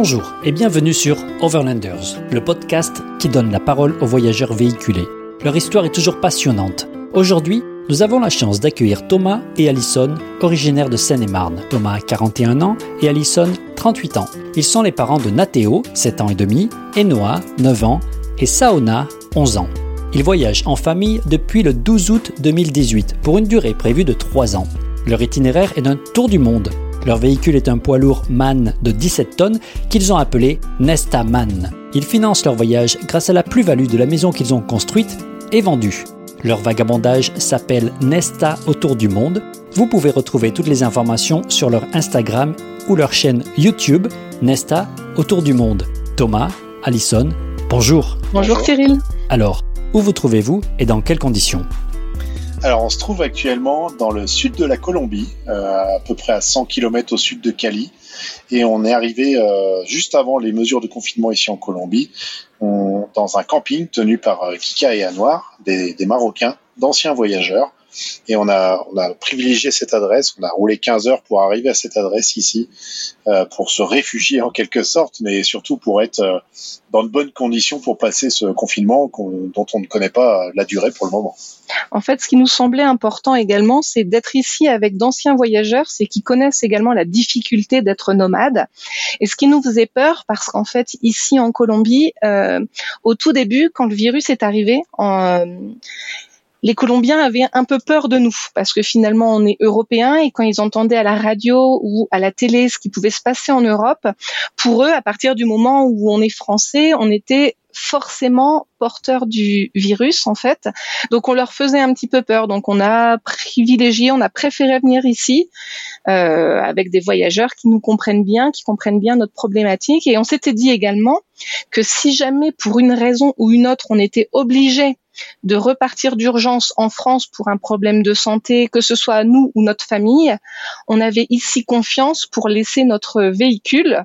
Bonjour et bienvenue sur Overlanders, le podcast qui donne la parole aux voyageurs véhiculés. Leur histoire est toujours passionnante. Aujourd'hui, nous avons la chance d'accueillir Thomas et Alison, originaires de Seine-et-Marne. Thomas a 41 ans et Alison 38 ans. Ils sont les parents de Nathéo, 7 ans et demi, et Noah, 9 ans, et Saona, 11 ans. Ils voyagent en famille depuis le 12 août 2018 pour une durée prévue de 3 ans. Leur itinéraire est d'un tour du monde. Leur véhicule est un poids lourd MAN de 17 tonnes qu'ils ont appelé Nesta MAN. Ils financent leur voyage grâce à la plus-value de la maison qu'ils ont construite et vendue. Leur vagabondage s'appelle Nesta autour du monde. Vous pouvez retrouver toutes les informations sur leur Instagram ou leur chaîne YouTube Nesta autour du monde. Thomas, Alison, bonjour. Bonjour Cyril. Alors, où vous trouvez-vous et dans quelles conditions? Alors, on se trouve actuellement dans le sud de la Colombie, euh, à peu près à 100 km au sud de Cali, et on est arrivé euh, juste avant les mesures de confinement ici en Colombie, dans un camping tenu par euh, Kika et des, des Marocains, d'anciens voyageurs, et on a, on a privilégié cette adresse. On a roulé 15 heures pour arriver à cette adresse ici, euh, pour se réfugier en quelque sorte, mais surtout pour être euh, dans de bonnes conditions pour passer ce confinement dont on ne connaît pas la durée pour le moment. En fait, ce qui nous semblait important également, c'est d'être ici avec d'anciens voyageurs, c'est qui connaissent également la difficulté d'être nomade. Et ce qui nous faisait peur, parce qu'en fait, ici en Colombie, euh, au tout début, quand le virus est arrivé, les Colombiens avaient un peu peur de nous parce que finalement on est européens et quand ils entendaient à la radio ou à la télé ce qui pouvait se passer en Europe, pour eux, à partir du moment où on est français, on était forcément porteur du virus en fait. Donc on leur faisait un petit peu peur. Donc on a privilégié, on a préféré venir ici euh, avec des voyageurs qui nous comprennent bien, qui comprennent bien notre problématique. Et on s'était dit également que si jamais pour une raison ou une autre on était obligé de repartir d'urgence en France pour un problème de santé, que ce soit nous ou notre famille, on avait ici confiance pour laisser notre véhicule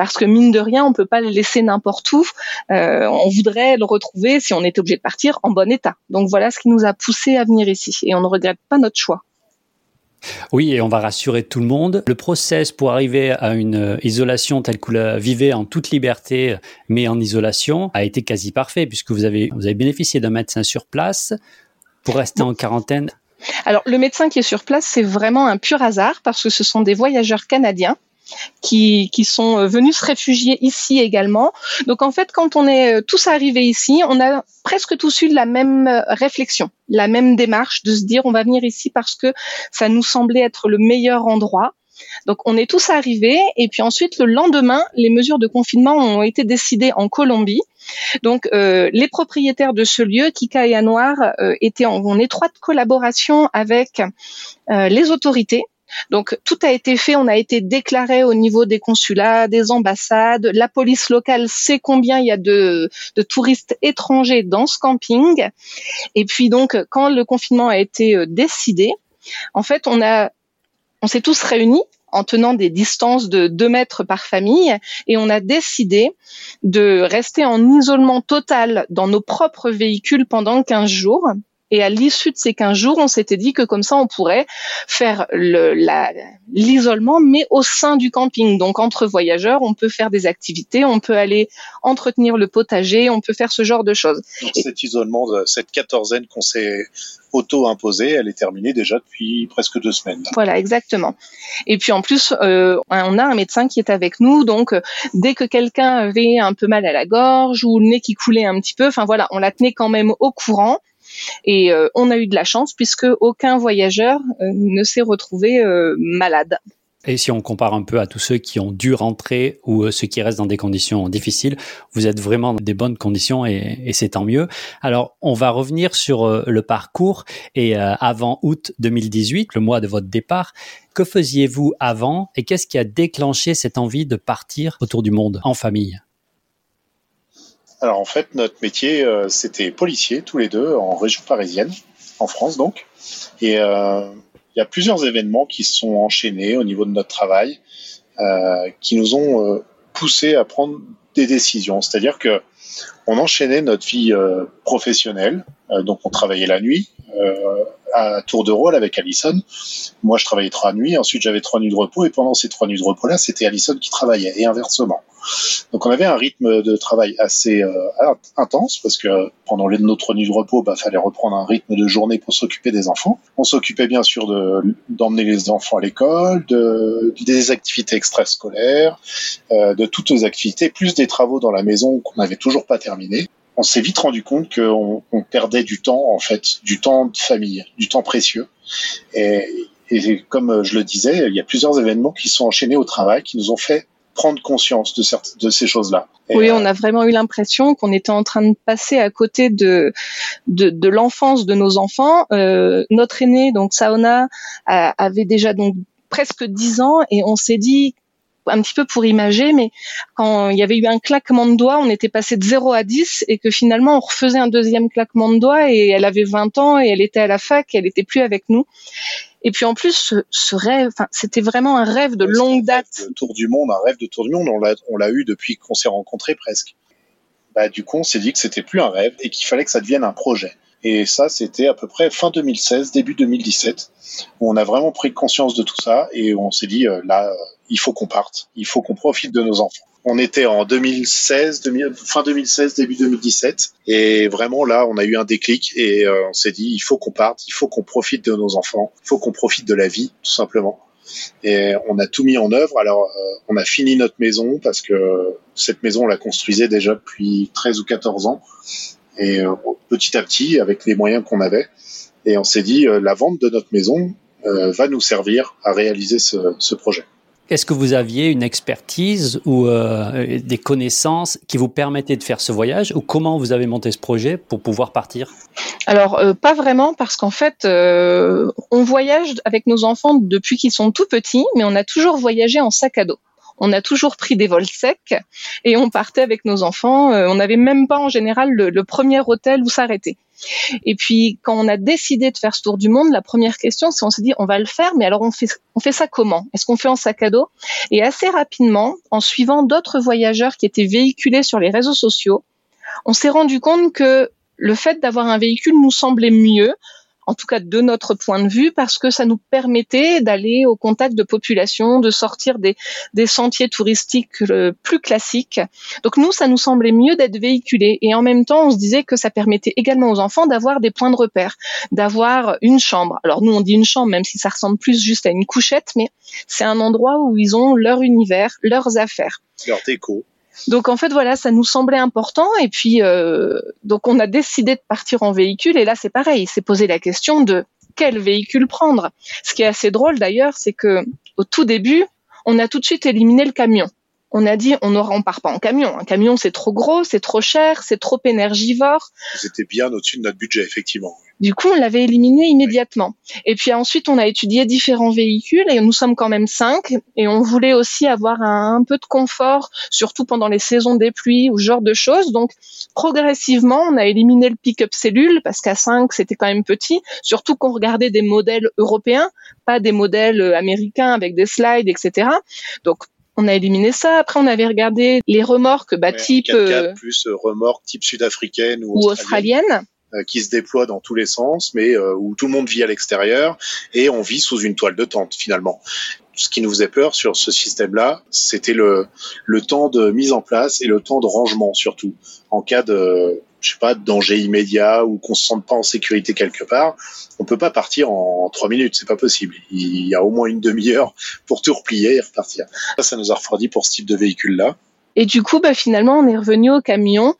parce que mine de rien, on peut pas le laisser n'importe où. Euh, on voudrait le retrouver si on était obligé de partir en bon état. Donc voilà ce qui nous a poussé à venir ici et on ne regrette pas notre choix. Oui, et on va rassurer tout le monde. Le process pour arriver à une euh, isolation telle que vous la vivez en toute liberté, mais en isolation, a été quasi parfait puisque vous avez, vous avez bénéficié d'un médecin sur place pour rester en quarantaine. Alors, le médecin qui est sur place, c'est vraiment un pur hasard parce que ce sont des voyageurs canadiens qui, qui sont euh, venus se réfugier ici également. Donc en fait, quand on est euh, tous arrivés ici, on a presque tous eu la même euh, réflexion, la même démarche de se dire on va venir ici parce que ça nous semblait être le meilleur endroit. Donc on est tous arrivés et puis ensuite le lendemain, les mesures de confinement ont été décidées en Colombie. Donc euh, les propriétaires de ce lieu, Kika et Anouar, euh, étaient en, en, étroite collaboration avec euh, les autorités donc tout a été fait, on a été déclaré au niveau des consulats, des ambassades. La police locale sait combien il y a de, touristes étrangers dans ce camping. Et puis donc quand le confinement a été euh, décidé, en fait on a, on s'est tous réunis en tenant des distances de 2 mètres par famille et on a décidé de rester en isolement total dans nos propres véhicules pendant 15 jours et à l'issue de ces 15 jours, on s'était dit que comme ça, on pourrait faire l'isolement, mais au sein du camping. Donc, entre voyageurs, on peut faire des activités, on peut aller entretenir le potager, on peut faire ce genre de choses. Donc, cet isolement, cette quatorzaine qu'on s'est auto-imposée, elle est terminée déjà depuis presque deux semaines. Voilà, exactement. Et puis en plus, euh, on a un médecin qui est avec nous, donc euh, dès que quelqu'un avait un peu mal à la gorge ou le nez qui coulait un petit peu, enfin voilà, on la tenait quand même au courant. Et euh, on a eu de la chance puisque aucun voyageur euh, ne s'est retrouvé euh, malade. Et si on compare un peu à tous ceux qui ont dû rentrer ou ceux qui restent dans des conditions difficiles, vous êtes vraiment dans des bonnes conditions et, et c'est tant mieux. Alors, on va revenir sur le parcours et avant août 2018, le mois de votre départ, que faisiez-vous avant et qu'est-ce qui a déclenché cette envie de partir autour du monde en famille? Alors en fait, notre métier, euh, c'était policier tous les deux en région parisienne, en France donc. Et euh, il y a plusieurs événements qui se sont enchaînés au niveau de notre travail, euh, qui nous ont euh, poussé à prendre des décisions. C'est-à-dire que on enchaînait notre vie professionnelle, donc on travaillait la nuit à tour de rôle avec Allison. Moi, je travaillais trois nuits, ensuite j'avais trois nuits de repos, et pendant ces trois nuits de repos-là, c'était Allison qui travaillait, et inversement. Donc on avait un rythme de travail assez euh, intense, parce que pendant les, notre nuit de repos, bah, fallait reprendre un rythme de journée pour s'occuper des enfants. On s'occupait bien sûr d'emmener les enfants à l'école, de, des activités extrascolaires, euh, de toutes les activités, plus des travaux dans la maison qu'on n'avait toujours pas terminés on s'est vite rendu compte qu'on on perdait du temps, en fait, du temps de famille, du temps précieux. Et, et, comme je le disais, il y a plusieurs événements qui sont enchaînés au travail, qui nous ont fait prendre conscience de, de ces choses-là. oui, euh, on a vraiment eu l'impression qu'on était en train de passer à côté de de, de l'enfance de nos enfants. Euh, notre aîné, donc Saona, avait déjà donc presque 10 ans et on s'est dit un petit peu pour imager, mais quand il y avait eu un claquement de doigts, on était passé de 0 à 10 et que finalement on refaisait un deuxième claquement de doigts et elle avait 20 ans et elle était à la fac, et elle était plus avec nous. Et puis en plus, ce, rêve, c'était vraiment un rêve de longue date. Un tour du monde, un rêve de tour du monde, on l'a eu depuis qu'on s'est rencontrés presque. Bah, du coup, on s'est dit que c'était plus un rêve et qu'il fallait que ça devienne un projet. Et ça, c'était à peu près fin 2016, début 2017, où on a vraiment pris conscience de tout ça et on s'est dit, euh, là, il faut qu'on parte, il faut qu'on profite de nos enfants. On était en 2016, fin 2016, début 2017, et vraiment là, on a eu un déclic et euh, on s'est dit, il faut qu'on parte, il faut qu'on profite de nos enfants, il faut qu'on profite de la vie, tout simplement. Et on a tout mis en œuvre. Alors, euh, on a fini notre maison parce que cette maison, on la construisait déjà depuis 13 ou 14 ans. Et euh, petit à petit, avec les moyens qu'on avait, et on s'est dit, la vente de notre maison va nous servir à réaliser ce, ce projet. Est-ce que vous aviez une expertise ou euh, des connaissances qui vous permettaient de faire ce voyage ou comment vous avez monté ce projet pour pouvoir partir? Alors euh, pas vraiment parce qu'en fait euh, on voyage avec nos enfants depuis qu'ils sont tout petits mais on a toujours voyagé en sac à dos on a toujours pris des vols secs et on partait avec nos enfants. on n'avait même pas en général le, le premier hôtel où s'arrêter. Et puis quand on a décidé de faire ce tour du monde, la première question, c'est on s'est dit on va le faire, mais alors on fait on fait ça comment? Est-ce qu'on fait en sac à dos? Et assez rapidement, en suivant d'autres voyageurs qui étaient véhiculés sur les réseaux sociaux, on s'est rendu compte que le fait d'avoir un véhicule nous semblait mieux en tout cas de notre point de vue, parce que ça nous permettait d'aller au contact de populations, de sortir des, sentiers touristiques plus classiques. Donc nous, ça nous semblait mieux d'être véhiculés. Et en même temps, on se disait que ça permettait également aux enfants d'avoir des points de repère, d'avoir une chambre. Alors nous, on dit une chambre, même si ça ressemble plus juste à une couchette, mais c'est un endroit où ils ont leur univers, leurs affaires. Leur déco. Donc en fait voilà, ça nous semblait important et puis euh, donc on a décidé de partir en véhicule et là c'est pareil, c'est posé la question de quel véhicule prendre. Ce qui est assez drôle d'ailleurs, c'est que au tout début, on a tout de suite éliminé le camion. On a dit on ne part pas en camion. Un camion c'est trop gros, c'est trop cher, c'est trop énergivore. C'était bien au-dessus de notre budget effectivement. Du coup, on l'avait éliminé immédiatement. Et puis ensuite, on a étudié différents véhicules et nous sommes quand même cinq. Et on voulait aussi avoir un, peu de confort, surtout pendant les saisons des pluies ou ce genre de choses. Donc, progressivement, on a éliminé le pick-up cellule parce qu'à cinq, c'était quand même petit. Surtout qu'on regardait des modèles européens, pas des modèles américains avec des slides, etc. Donc, on a éliminé ça. Après, on avait regardé les remorques, bah, type euh, plus remorques type sud-africaine ou, australienne qui se déploie dans tous les sens, mais euh, où tout le monde vit à l'extérieur et on vit sous une toile de tente finalement. Ce qui nous faisait peur sur ce système-là, c'était le, le temps de mise en place et le temps de rangement surtout. En cas de, je sais pas, de danger immédiat ou qu'on se sente pas en sécurité quelque part, on peut pas partir en trois minutes, c'est pas possible. Il y a au moins une demi-heure pour tout replier et repartir. Ça, ça nous a refroidi pour ce type de véhicule-là. Et du coup, bah, finalement, on est revenu au camion.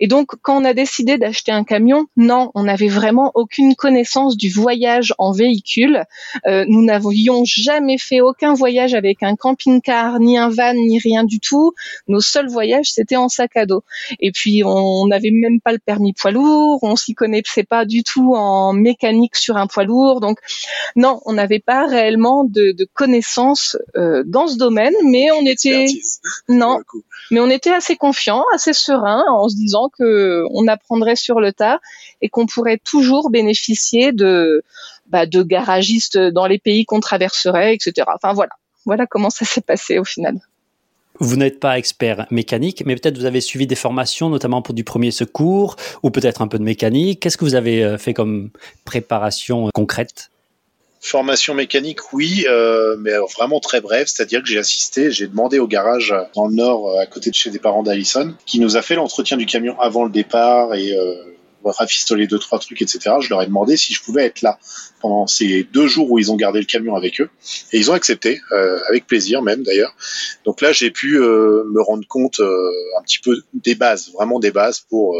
Et donc, quand on a décidé d'acheter un camion, non, on n'avait vraiment aucune connaissance du voyage en véhicule. Euh, nous n'avions jamais fait aucun voyage avec un camping-car, ni un van, ni rien du tout. Nos seuls voyages, c'était en sac à dos. Et puis, on n'avait même pas le permis poids lourd. On s'y connaissait pas du tout en mécanique sur un poids lourd. Donc, non, on n'avait pas réellement de, de connaissances euh, dans ce domaine, mais on était non. Mais on était assez confiants, assez sereins, en se disant que on apprendrait sur le tas et qu'on pourrait toujours bénéficier de bah, garagistes dans les pays qu'on traverserait, etc. Enfin voilà, voilà comment ça s'est passé au final. Vous n'êtes pas expert mécanique, mais peut-être vous avez suivi des formations, notamment pour du premier secours, ou peut-être un peu de mécanique. Qu'est-ce que vous avez euh, fait comme préparation concrète? Formation mécanique, oui, euh, mais vraiment très bref. C'est-à-dire que j'ai assisté, j'ai demandé au garage dans le nord, à côté de chez des parents d'Alison, qui nous a fait l'entretien du camion avant le départ et rafistoler deux trois trucs, etc. Je leur ai demandé si je pouvais être là pendant ces deux jours où ils ont gardé le camion avec eux, et ils ont accepté, euh, avec plaisir même d'ailleurs. Donc là, j'ai pu euh, me rendre compte euh, un petit peu des bases, vraiment des bases pour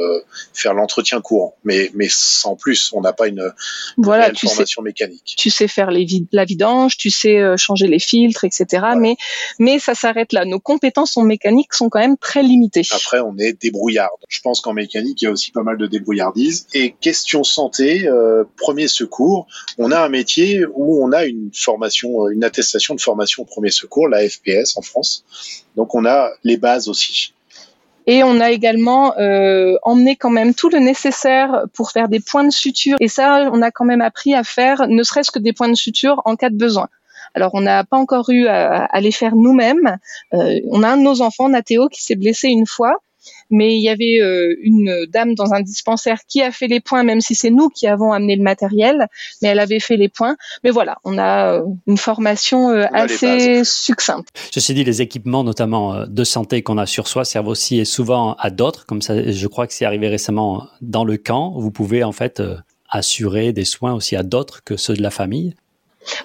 faire l'entretien courant, mais mais sans plus. On n'a pas une, voilà, formation mécanique. Tu sais faire les la vidange, tu sais changer les filtres, etc. Mais mais ça s'arrête là. Nos compétences en mécanique sont quand même très limitées. Après, on est débrouillard. Je pense qu'en mécanique, il y a aussi pas mal de débrouillard et question santé, premier secours, on a un métier où on a une formation, euh, une attestation de formation au premier secours, la FPS en France. Donc on a les bases aussi. Et on a également euh, emmené quand même tout le nécessaire pour faire des points de suture. Et ça, on a quand même appris à faire ne serait-ce que des points de suture en cas de besoin. Alors, on n'a pas encore eu à, les faire nous-mêmes. on a un de nos enfants, Nathéo, qui s'est blessé une fois mais il y avait euh, une dame dans un dispensaire qui a fait les points, même si c'est nous qui avons amené le matériel, mais elle avait fait les points. Mais voilà, on a euh, une formation euh, assez succincte. Ceci dit, les équipements, notamment de santé qu'on a sur soi, servent aussi et souvent à d'autres. Comme ça, je crois que c'est arrivé récemment dans le camp. Vous pouvez en fait assurer des soins aussi à d'autres que ceux de la famille.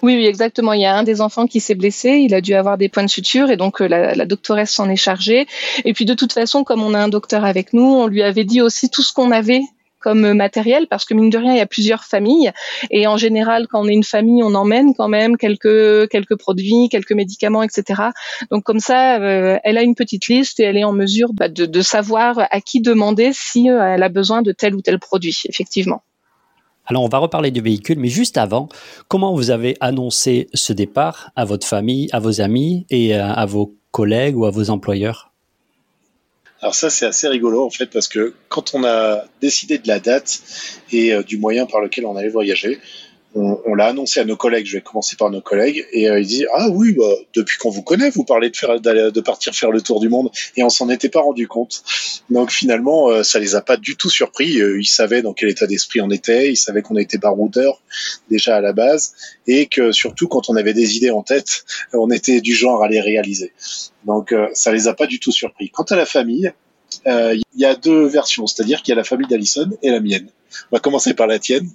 Oui, oui, exactement. Il y a un des enfants qui s'est blessé, il a dû avoir des points de suture et donc euh, la, doctoresse s'en est chargée. Et puis de toute façon, comme on a un docteur avec nous, on lui avait dit aussi tout ce qu'on avait comme matériel parce que mine de rien il y a plusieurs familles et en général quand on est une famille on emmène quand même quelques produits quelques médicaments etc donc comme ça euh, elle a une petite liste et elle est en mesure bah, de, de, savoir à qui demander si euh, elle a besoin de tel ou tel produit effectivement alors, on va reparler du véhicule, mais juste avant, comment vous avez annoncé ce départ à votre famille, à vos amis et à, vos collègues ou à vos employeurs? Alors ça c'est assez rigolo en fait parce que quand on a décidé de la date et euh, du moyen par lequel on allait voyager, on, l'a annoncé à nos collègues. Je vais commencer par nos collègues et euh, ils disent ah oui bah, depuis qu'on vous connaît vous parlez de faire de partir faire le tour du monde et on s'en était pas rendu compte. Donc finalement euh, ça les a pas du tout surpris. Euh, ils savaient dans quel état d'esprit on était. Ils savaient qu'on était baroudeurs déjà à la base et que surtout quand on avait des idées en tête on était du genre à les réaliser. Donc ça les a pas du tout surpris. Quant à la famille il y a deux versions, c'est-à-dire qu'il y a la famille d'Alison et la mienne. On va commencer par la tienne.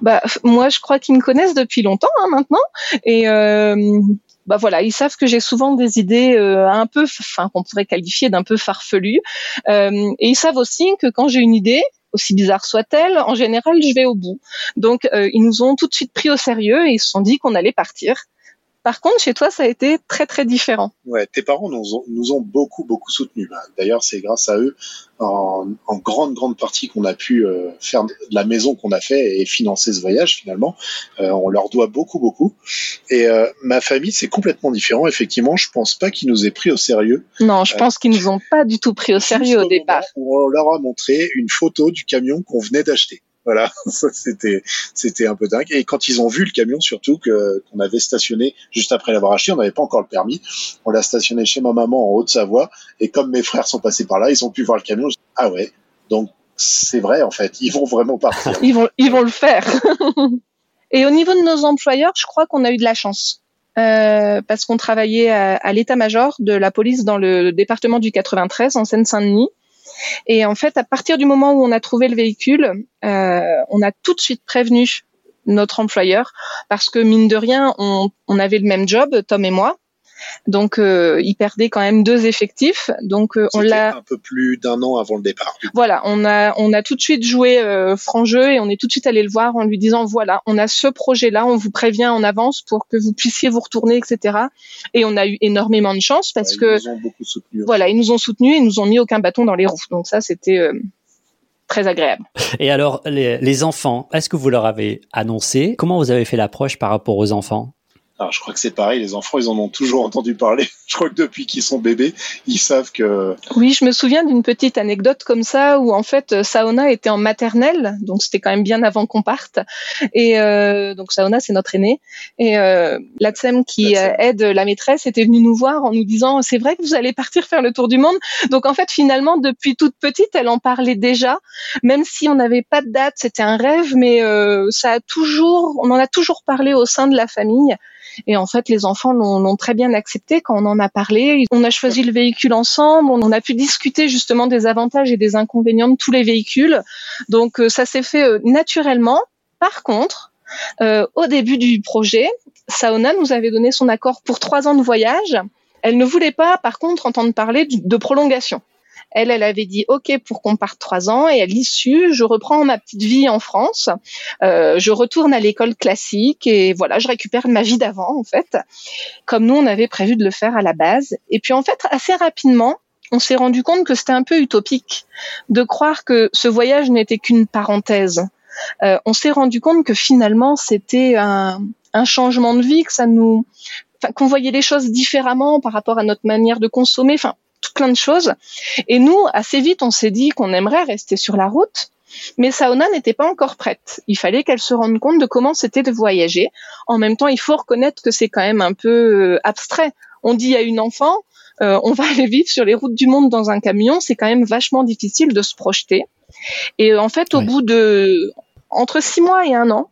Bah moi, je crois qu'ils me connaissent depuis longtemps hein, maintenant, et euh, bah voilà, ils savent que j'ai souvent des idées euh, un peu, enfin qu'on pourrait qualifier d'un peu farfelues, euh, et ils savent aussi que quand j'ai une idée, aussi bizarre soit-elle, en général, je vais au bout. Donc, ils nous ont tout de suite pris au sérieux et ils se sont dit qu'on allait partir. Par contre, chez toi, ça a été très très différent. Ouais, tes parents nous ont, nous ont beaucoup beaucoup soutenus. D'ailleurs, c'est grâce à eux, en, en grande grande partie, qu'on a pu euh, faire de la maison qu'on a fait et financer ce voyage. Finalement, euh, on leur doit beaucoup beaucoup. Et euh, ma famille, c'est complètement différent. Effectivement, je pense pas qu'ils nous aient pris au sérieux. Non, je pense qu'ils nous ont pas du tout pris au sérieux au départ. on leur a montré une photo du camion qu'on venait d'acheter. Voilà, c'était c'était un peu dingue. Et quand ils ont vu le camion, surtout qu'on avait stationné juste après l'avoir acheté, on n'avait pas encore le permis. On l'a stationné chez ma maman en Haute-Savoie. Et comme mes frères sont passés par là, ils ont pu voir le camion. Ah ouais, donc c'est vrai en fait, ils vont vraiment partir. ils vont ils vont le faire. et au niveau de nos employeurs, je crois qu'on a eu de la chance. Euh, parce qu'on travaillait à, à l'état-major de la police dans le département du 93 en Seine-Saint-Denis et en fait, à partir du moment où on a trouvé le véhicule, euh, on a tout de suite prévenu notre employeur parce que mine de rien, on, on avait le même job, Tom et moi. Donc, euh, il perdait quand même deux effectifs. Donc, euh, on l'a un peu plus d'un an avant le départ. Voilà, on a on a tout de suite joué euh, franc jeu et on est tout de suite allé le voir en lui disant voilà, on a ce projet-là, on vous prévient en avance pour que vous puissiez vous retourner, etc. Et on a eu énormément de chance parce que ils nous ont beaucoup soutenus. Voilà, ils nous ont soutenus, ils nous ont mis aucun bâton dans les roues. Donc ça, c'était euh, très agréable. Et alors, les, les enfants, est-ce que vous leur avez annoncé? Comment vous avez fait l'approche par rapport aux enfants? Alors, je crois que c'est pareil, les enfants, ils en ont toujours entendu parler. Je crois que depuis qu'ils sont bébés, ils savent que. Oui, je me souviens d'une petite anecdote comme ça où en fait Saona était en maternelle, donc c'était quand même bien avant qu'on parte. Et euh, donc Saona, c'est notre aîné. Et euh, Latsem qui euh, aide la maîtresse était venue nous voir en nous disant c'est vrai que vous allez partir faire le tour du monde. Donc en fait finalement depuis toute petite, elle en parlait déjà, même si on n'avait pas de date, c'était un rêve, mais euh, ça a toujours, on en a toujours parlé au sein de la famille. Et en fait, les enfants l'ont très bien accepté quand on en a parlé. On a choisi le véhicule ensemble, on a pu discuter justement des avantages et des inconvénients de tous les véhicules. Donc euh, ça s'est fait euh, naturellement. Par contre, euh, au début du projet, Saona nous avait donné son accord pour trois ans de voyage. Elle ne voulait pas, par contre, entendre parler de prolongation. Elle, elle avait dit OK pour qu'on parte trois ans et à l'issue, je reprends ma petite vie en France. Euh, je retourne à l'école classique et voilà, je récupère ma vie d'avant en fait, comme nous on avait prévu de le faire à la base. Et puis en fait, assez rapidement, on s'est rendu compte que c'était un peu utopique de croire que ce voyage n'était qu'une parenthèse. Euh, on s'est rendu compte que finalement c'était un, un changement de vie, que ça nous, qu'on voyait les choses différemment par rapport à notre manière de consommer. Enfin, tout plein de choses. Et nous, assez vite, on s'est dit qu'on aimerait rester sur la route. Mais Saona n'était pas encore prête. Il fallait qu'elle se rende compte de comment c'était de voyager. En même temps, il faut reconnaître que c'est quand même un peu euh, abstrait. On dit à une enfant, euh, on va aller vivre sur les routes du monde dans un camion. C'est quand même vachement difficile de se projeter. Et en fait, au bout de entre six mois et un an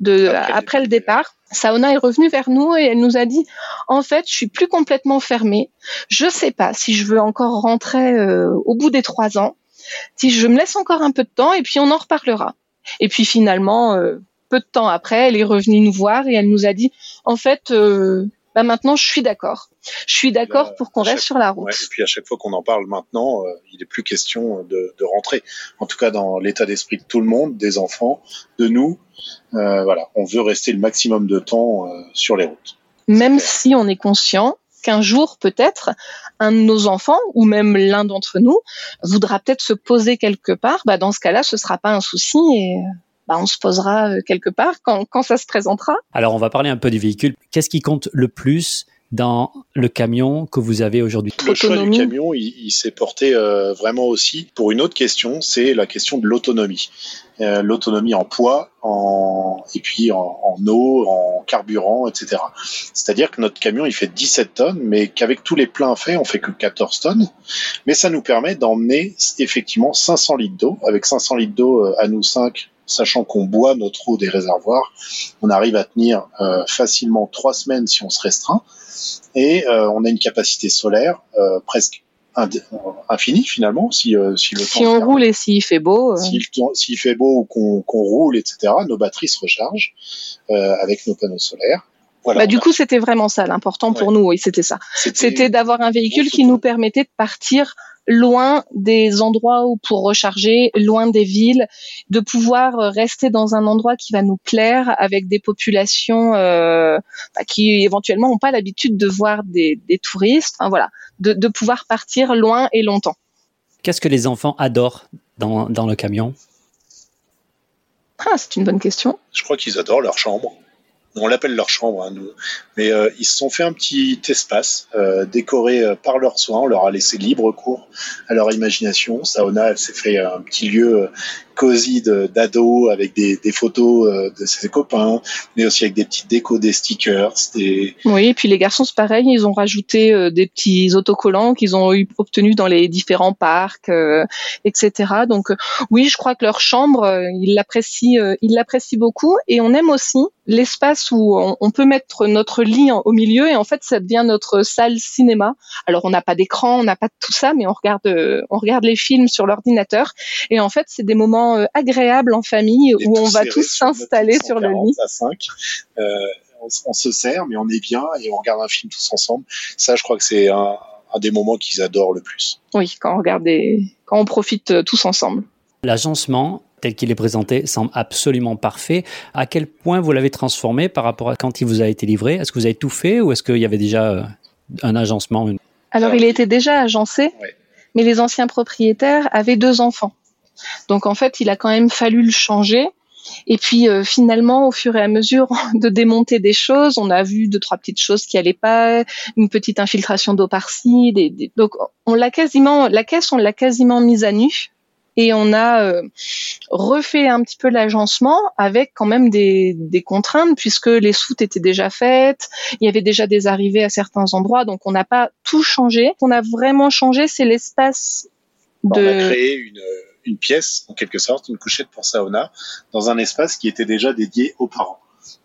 de après le départ, Saona est revenue vers nous et elle nous a dit en fait je suis plus complètement fermée. Je sais pas si je veux encore rentrer euh, au bout des trois ans. Si je me laisse encore un peu de temps et puis on en reparlera. Et puis finalement euh, peu de temps après elle est revenue nous voir et elle nous a dit en fait euh, bah maintenant je suis d'accord. Je suis d'accord pour qu'on reste sur la route. et puis à chaque fois qu'on en parle maintenant, il n'est plus question de, de, rentrer. En tout cas dans l'état d'esprit de tout le monde, des enfants, de nous, euh, voilà, on veut rester le maximum de temps euh, sur les routes. Même si on est conscient qu'un jour peut-être un de nos enfants ou même l'un d'entre nous voudra peut-être se poser quelque part, bah dans ce cas-là, ce sera pas un souci et bah, on se posera euh, quelque part quand, quand ça se présentera. Alors on va parler un peu du véhicule. Qu'est-ce qui compte le plus dans le camion que vous avez aujourd'hui? Le choix du camion, il, s'est porté euh, vraiment aussi pour une autre question, c'est la question de l'autonomie. Euh, l'autonomie en poids, en, et puis en, en, eau, en carburant, etc. C'est-à-dire que notre camion, il fait 17 tonnes, mais qu'avec tous les pleins faits, on fait que 14 tonnes. Mais ça nous permet d'emmener effectivement 500 litres d'eau. Avec 500 litres d'eau à nous 5, sachant qu'on boit notre eau des réservoirs, on arrive à tenir euh, facilement trois semaines si on se restreint, et euh, on a une capacité solaire euh, presque infinie finalement si si le si on roule et s'il fait beau s'il fait beau ou qu'on roule etc nos batteries se rechargent avec nos panneaux solaires. Voilà, bah, du coup, c'était vraiment ça l'important pour nous. Oui, c'était ça. C'était d'avoir un véhicule qui nous permettait de partir loin des endroits où pour recharger, loin des villes, de pouvoir euh, rester dans un endroit qui va nous plaire avec des populations euh, bah, qui éventuellement n'ont pas l'habitude de voir des, touristes. Enfin, voilà, de, de, pouvoir partir loin et longtemps. Qu'est-ce que les enfants adorent dans, dans le camion? Ah, C'est une bonne question. Je crois qu'ils adorent leur chambre on l'appelle leur chambre, hein, nous. Mais euh, ils se sont fait un petit espace euh, décoré euh, par leurs soins. On leur a laissé libre cours à leur imagination. Saona, elle s'est fait un petit lieu cosy d'ado avec des, des photos euh, de ses copains, mais aussi avec des petites décos, des stickers. Des... Oui, et puis les garçons, c'est pareil, ils ont rajouté euh, des petits autocollants qu'ils ont eu, obtenus dans les différents parcs, euh, etc. Donc oui, je crois que leur chambre, ils l'apprécient, ils l'apprécient beaucoup, et on aime aussi l'espace où on, on, peut mettre notre lit au milieu, et en fait, ça devient notre salle cinéma. Alors on n'a pas d'écran, on n'a pas de tout ça, mais on regarde, on regarde les films sur l'ordinateur, et en fait, c'est des moments euh, agréable en famille où on va tous s'installer sur le lit. Euh, on, se sert, mais on est bien et on regarde un film tous ensemble. Ça, je crois que c'est un, des moments qu'ils adorent le plus. Oui, quand on regarde quand on profite euh, tous ensemble. L'agencement, tel qu'il est présenté semble absolument parfait. À quel point vous l'avez transformé par rapport à quand il vous a été livré? Est-ce que vous avez tout fait ou est-ce qu'il y avait déjà un agencement Alors, il était déjà agencé, mais les anciens propriétaires avaient deux enfants. Donc en fait, il a quand même fallu le changer. Et puis euh, finalement, au fur et à mesure de démonter des choses, on a vu deux trois petites choses qui allaient pas, une petite infiltration d'eau par-ci. Donc on l'a quasiment, la caisse, on l'a quasiment mise à nu et on a euh, refait un petit peu l'agencement avec quand même des, des, contraintes puisque les soutes étaient déjà faites, il y avait déjà des arrivées à certains endroits, donc on n'a pas tout changé. Ce qu'on a vraiment changé, c'est l'espace de. On a créé une, une pièce, en quelque sorte, une couchette pour sauna, dans un espace qui était déjà dédié aux parents.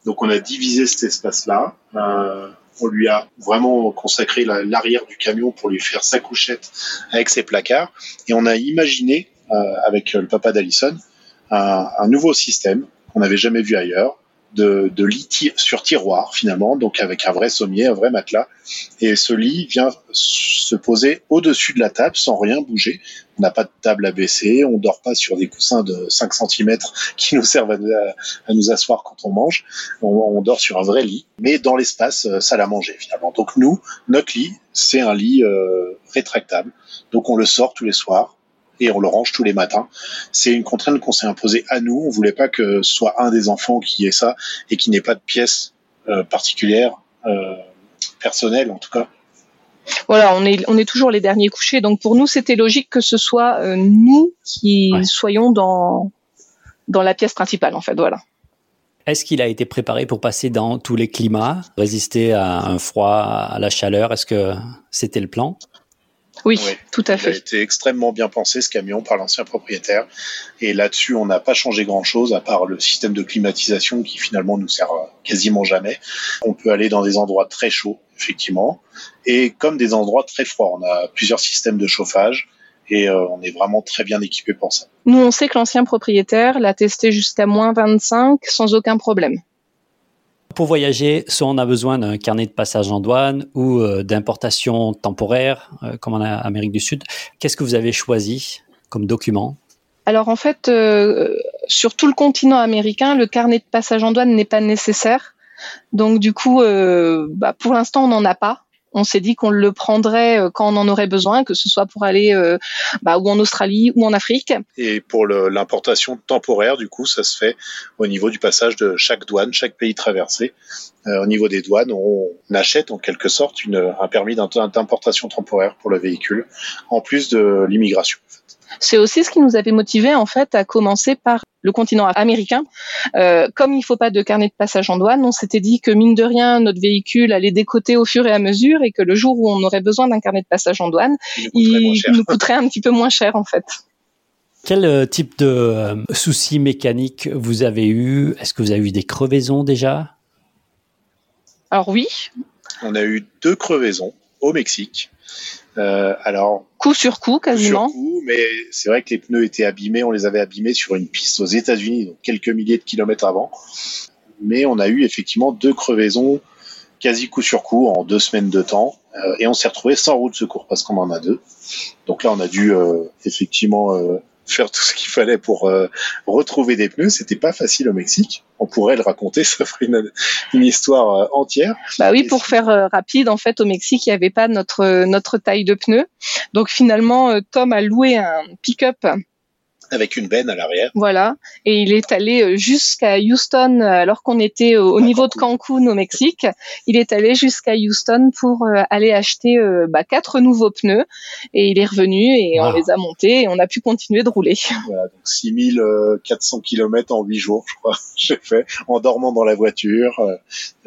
Donc on a divisé cet espace-là. Euh, on lui a vraiment consacré l'arrière du camion pour lui faire sa couchette avec ses placards. Et on a imaginé avec le papa d'Alison, un, nouveau système qu'on n'avait jamais vu ailleurs, de, de lit sur tiroir finalement, donc avec un vrai sommier, un vrai matelas. Et ce lit vient se poser au-dessus de la table sans rien bouger. On n'a pas de table à baisser, on dort pas sur des coussins de 5 cm qui nous servent à, nous asseoir quand on mange. On, dort sur un vrai lit, mais dans l'espace euh, salle à manger finalement. Donc nous, notre lit, c'est un lit euh, rétractable. Donc on le sort tous les soirs et on le range tous les matins. C'est une contrainte qu'on s'est imposée à nous. On voulait pas que ce soit un des enfants qui ait ça et qui n'ait pas de pièce euh, particulière, euh, personnelle en tout cas. Voilà, on est on est toujours les derniers couchés. Donc pour nous, c'était logique que ce soit euh, nous qui soyons dans dans la pièce principale en fait. Voilà. Est-ce qu'il a été préparé pour passer dans tous les climats, résister à un froid, à la chaleur? Est-ce que c'était le plan? Oui, tout à fait. Il a été extrêmement bien pensé ce camion par l'ancien propriétaire. Et là-dessus, on n'a pas changé grand-chose à part le système de climatisation qui finalement nous sert quasiment jamais. On peut aller dans des endroits très chauds, effectivement, et comme des endroits très froids. On a plusieurs systèmes de chauffage et euh, on est vraiment très bien équipé pour ça. Nous, on sait que l'ancien propriétaire l'a testé jusqu'à moins 25 sans aucun problème. Pour voyager, soit on a besoin d'un carnet de passage en douane ou euh, d'importation temporaire, euh, comme en Amérique du Sud. Qu'est-ce que vous avez choisi comme document? Alors en fait, euh, sur tout le continent américain, le carnet de passage en douane n'est pas nécessaire. Donc du coup, bah, pour l'instant, on n'en a pas on s'est dit qu'on le prendrait euh, quand on en aurait besoin, que ce soit pour aller euh, bah, ou en Australie ou en Afrique. Et pour l'importation temporaire, du coup, ça se fait au niveau du passage de chaque douane, chaque pays traversé. Euh, au niveau des douanes, on achète en quelque sorte un permis d'importation temporaire pour le véhicule, en plus de l'immigration. C'est aussi ce qui nous avait motivé en fait à commencer par le continent américain. Euh, comme il ne faut pas de carnet de passage en douane, on s'était dit que mine de rien, notre véhicule allait décoter au fur et à mesure et que le jour où on aurait besoin d'un carnet de passage en douane, il, nous coûterait un petit peu moins cher en fait. Quel euh, type de euh, soucis mécaniques vous avez eu? Est-ce que vous avez eu des crevaisons déjà? Alors oui. On a eu deux crevaisons au Mexique. Euh, alors coup sur coup quasiment. Coup sur coup, mais c'est vrai que les pneus étaient abîmés. On les avait abîmés sur une piste aux États-Unis, donc quelques milliers de kilomètres avant. Mais on a eu effectivement deux crevaisons quasi coup sur coup en deux semaines de temps, euh, et on s'est retrouvé sans roue de secours parce qu'on en a deux. Donc là, on a dû euh, effectivement euh, faire tout ce qu'il fallait pour euh, retrouver des pneus. C'était pas facile au Mexique. On pourrait le raconter, ça ferait une, une histoire euh, entière. Bah oui, pour faire euh, rapide, en fait, au Mexique, il n'y avait pas notre notre taille de pneus. Donc finalement, Tom a loué un pick-up avec une benne à l'arrière. Voilà, et il est allé euh, jusqu'à Houston alors qu'on était au, niveau de Cancun au Mexique. Il est allé jusqu'à Houston pour euh, aller acheter euh, bah, quatre nouveaux pneus et il est revenu et on les a montés et on a pu continuer de rouler. Voilà, donc 6400 km en huit jours, je crois, j'ai fait en dormant dans la voiture.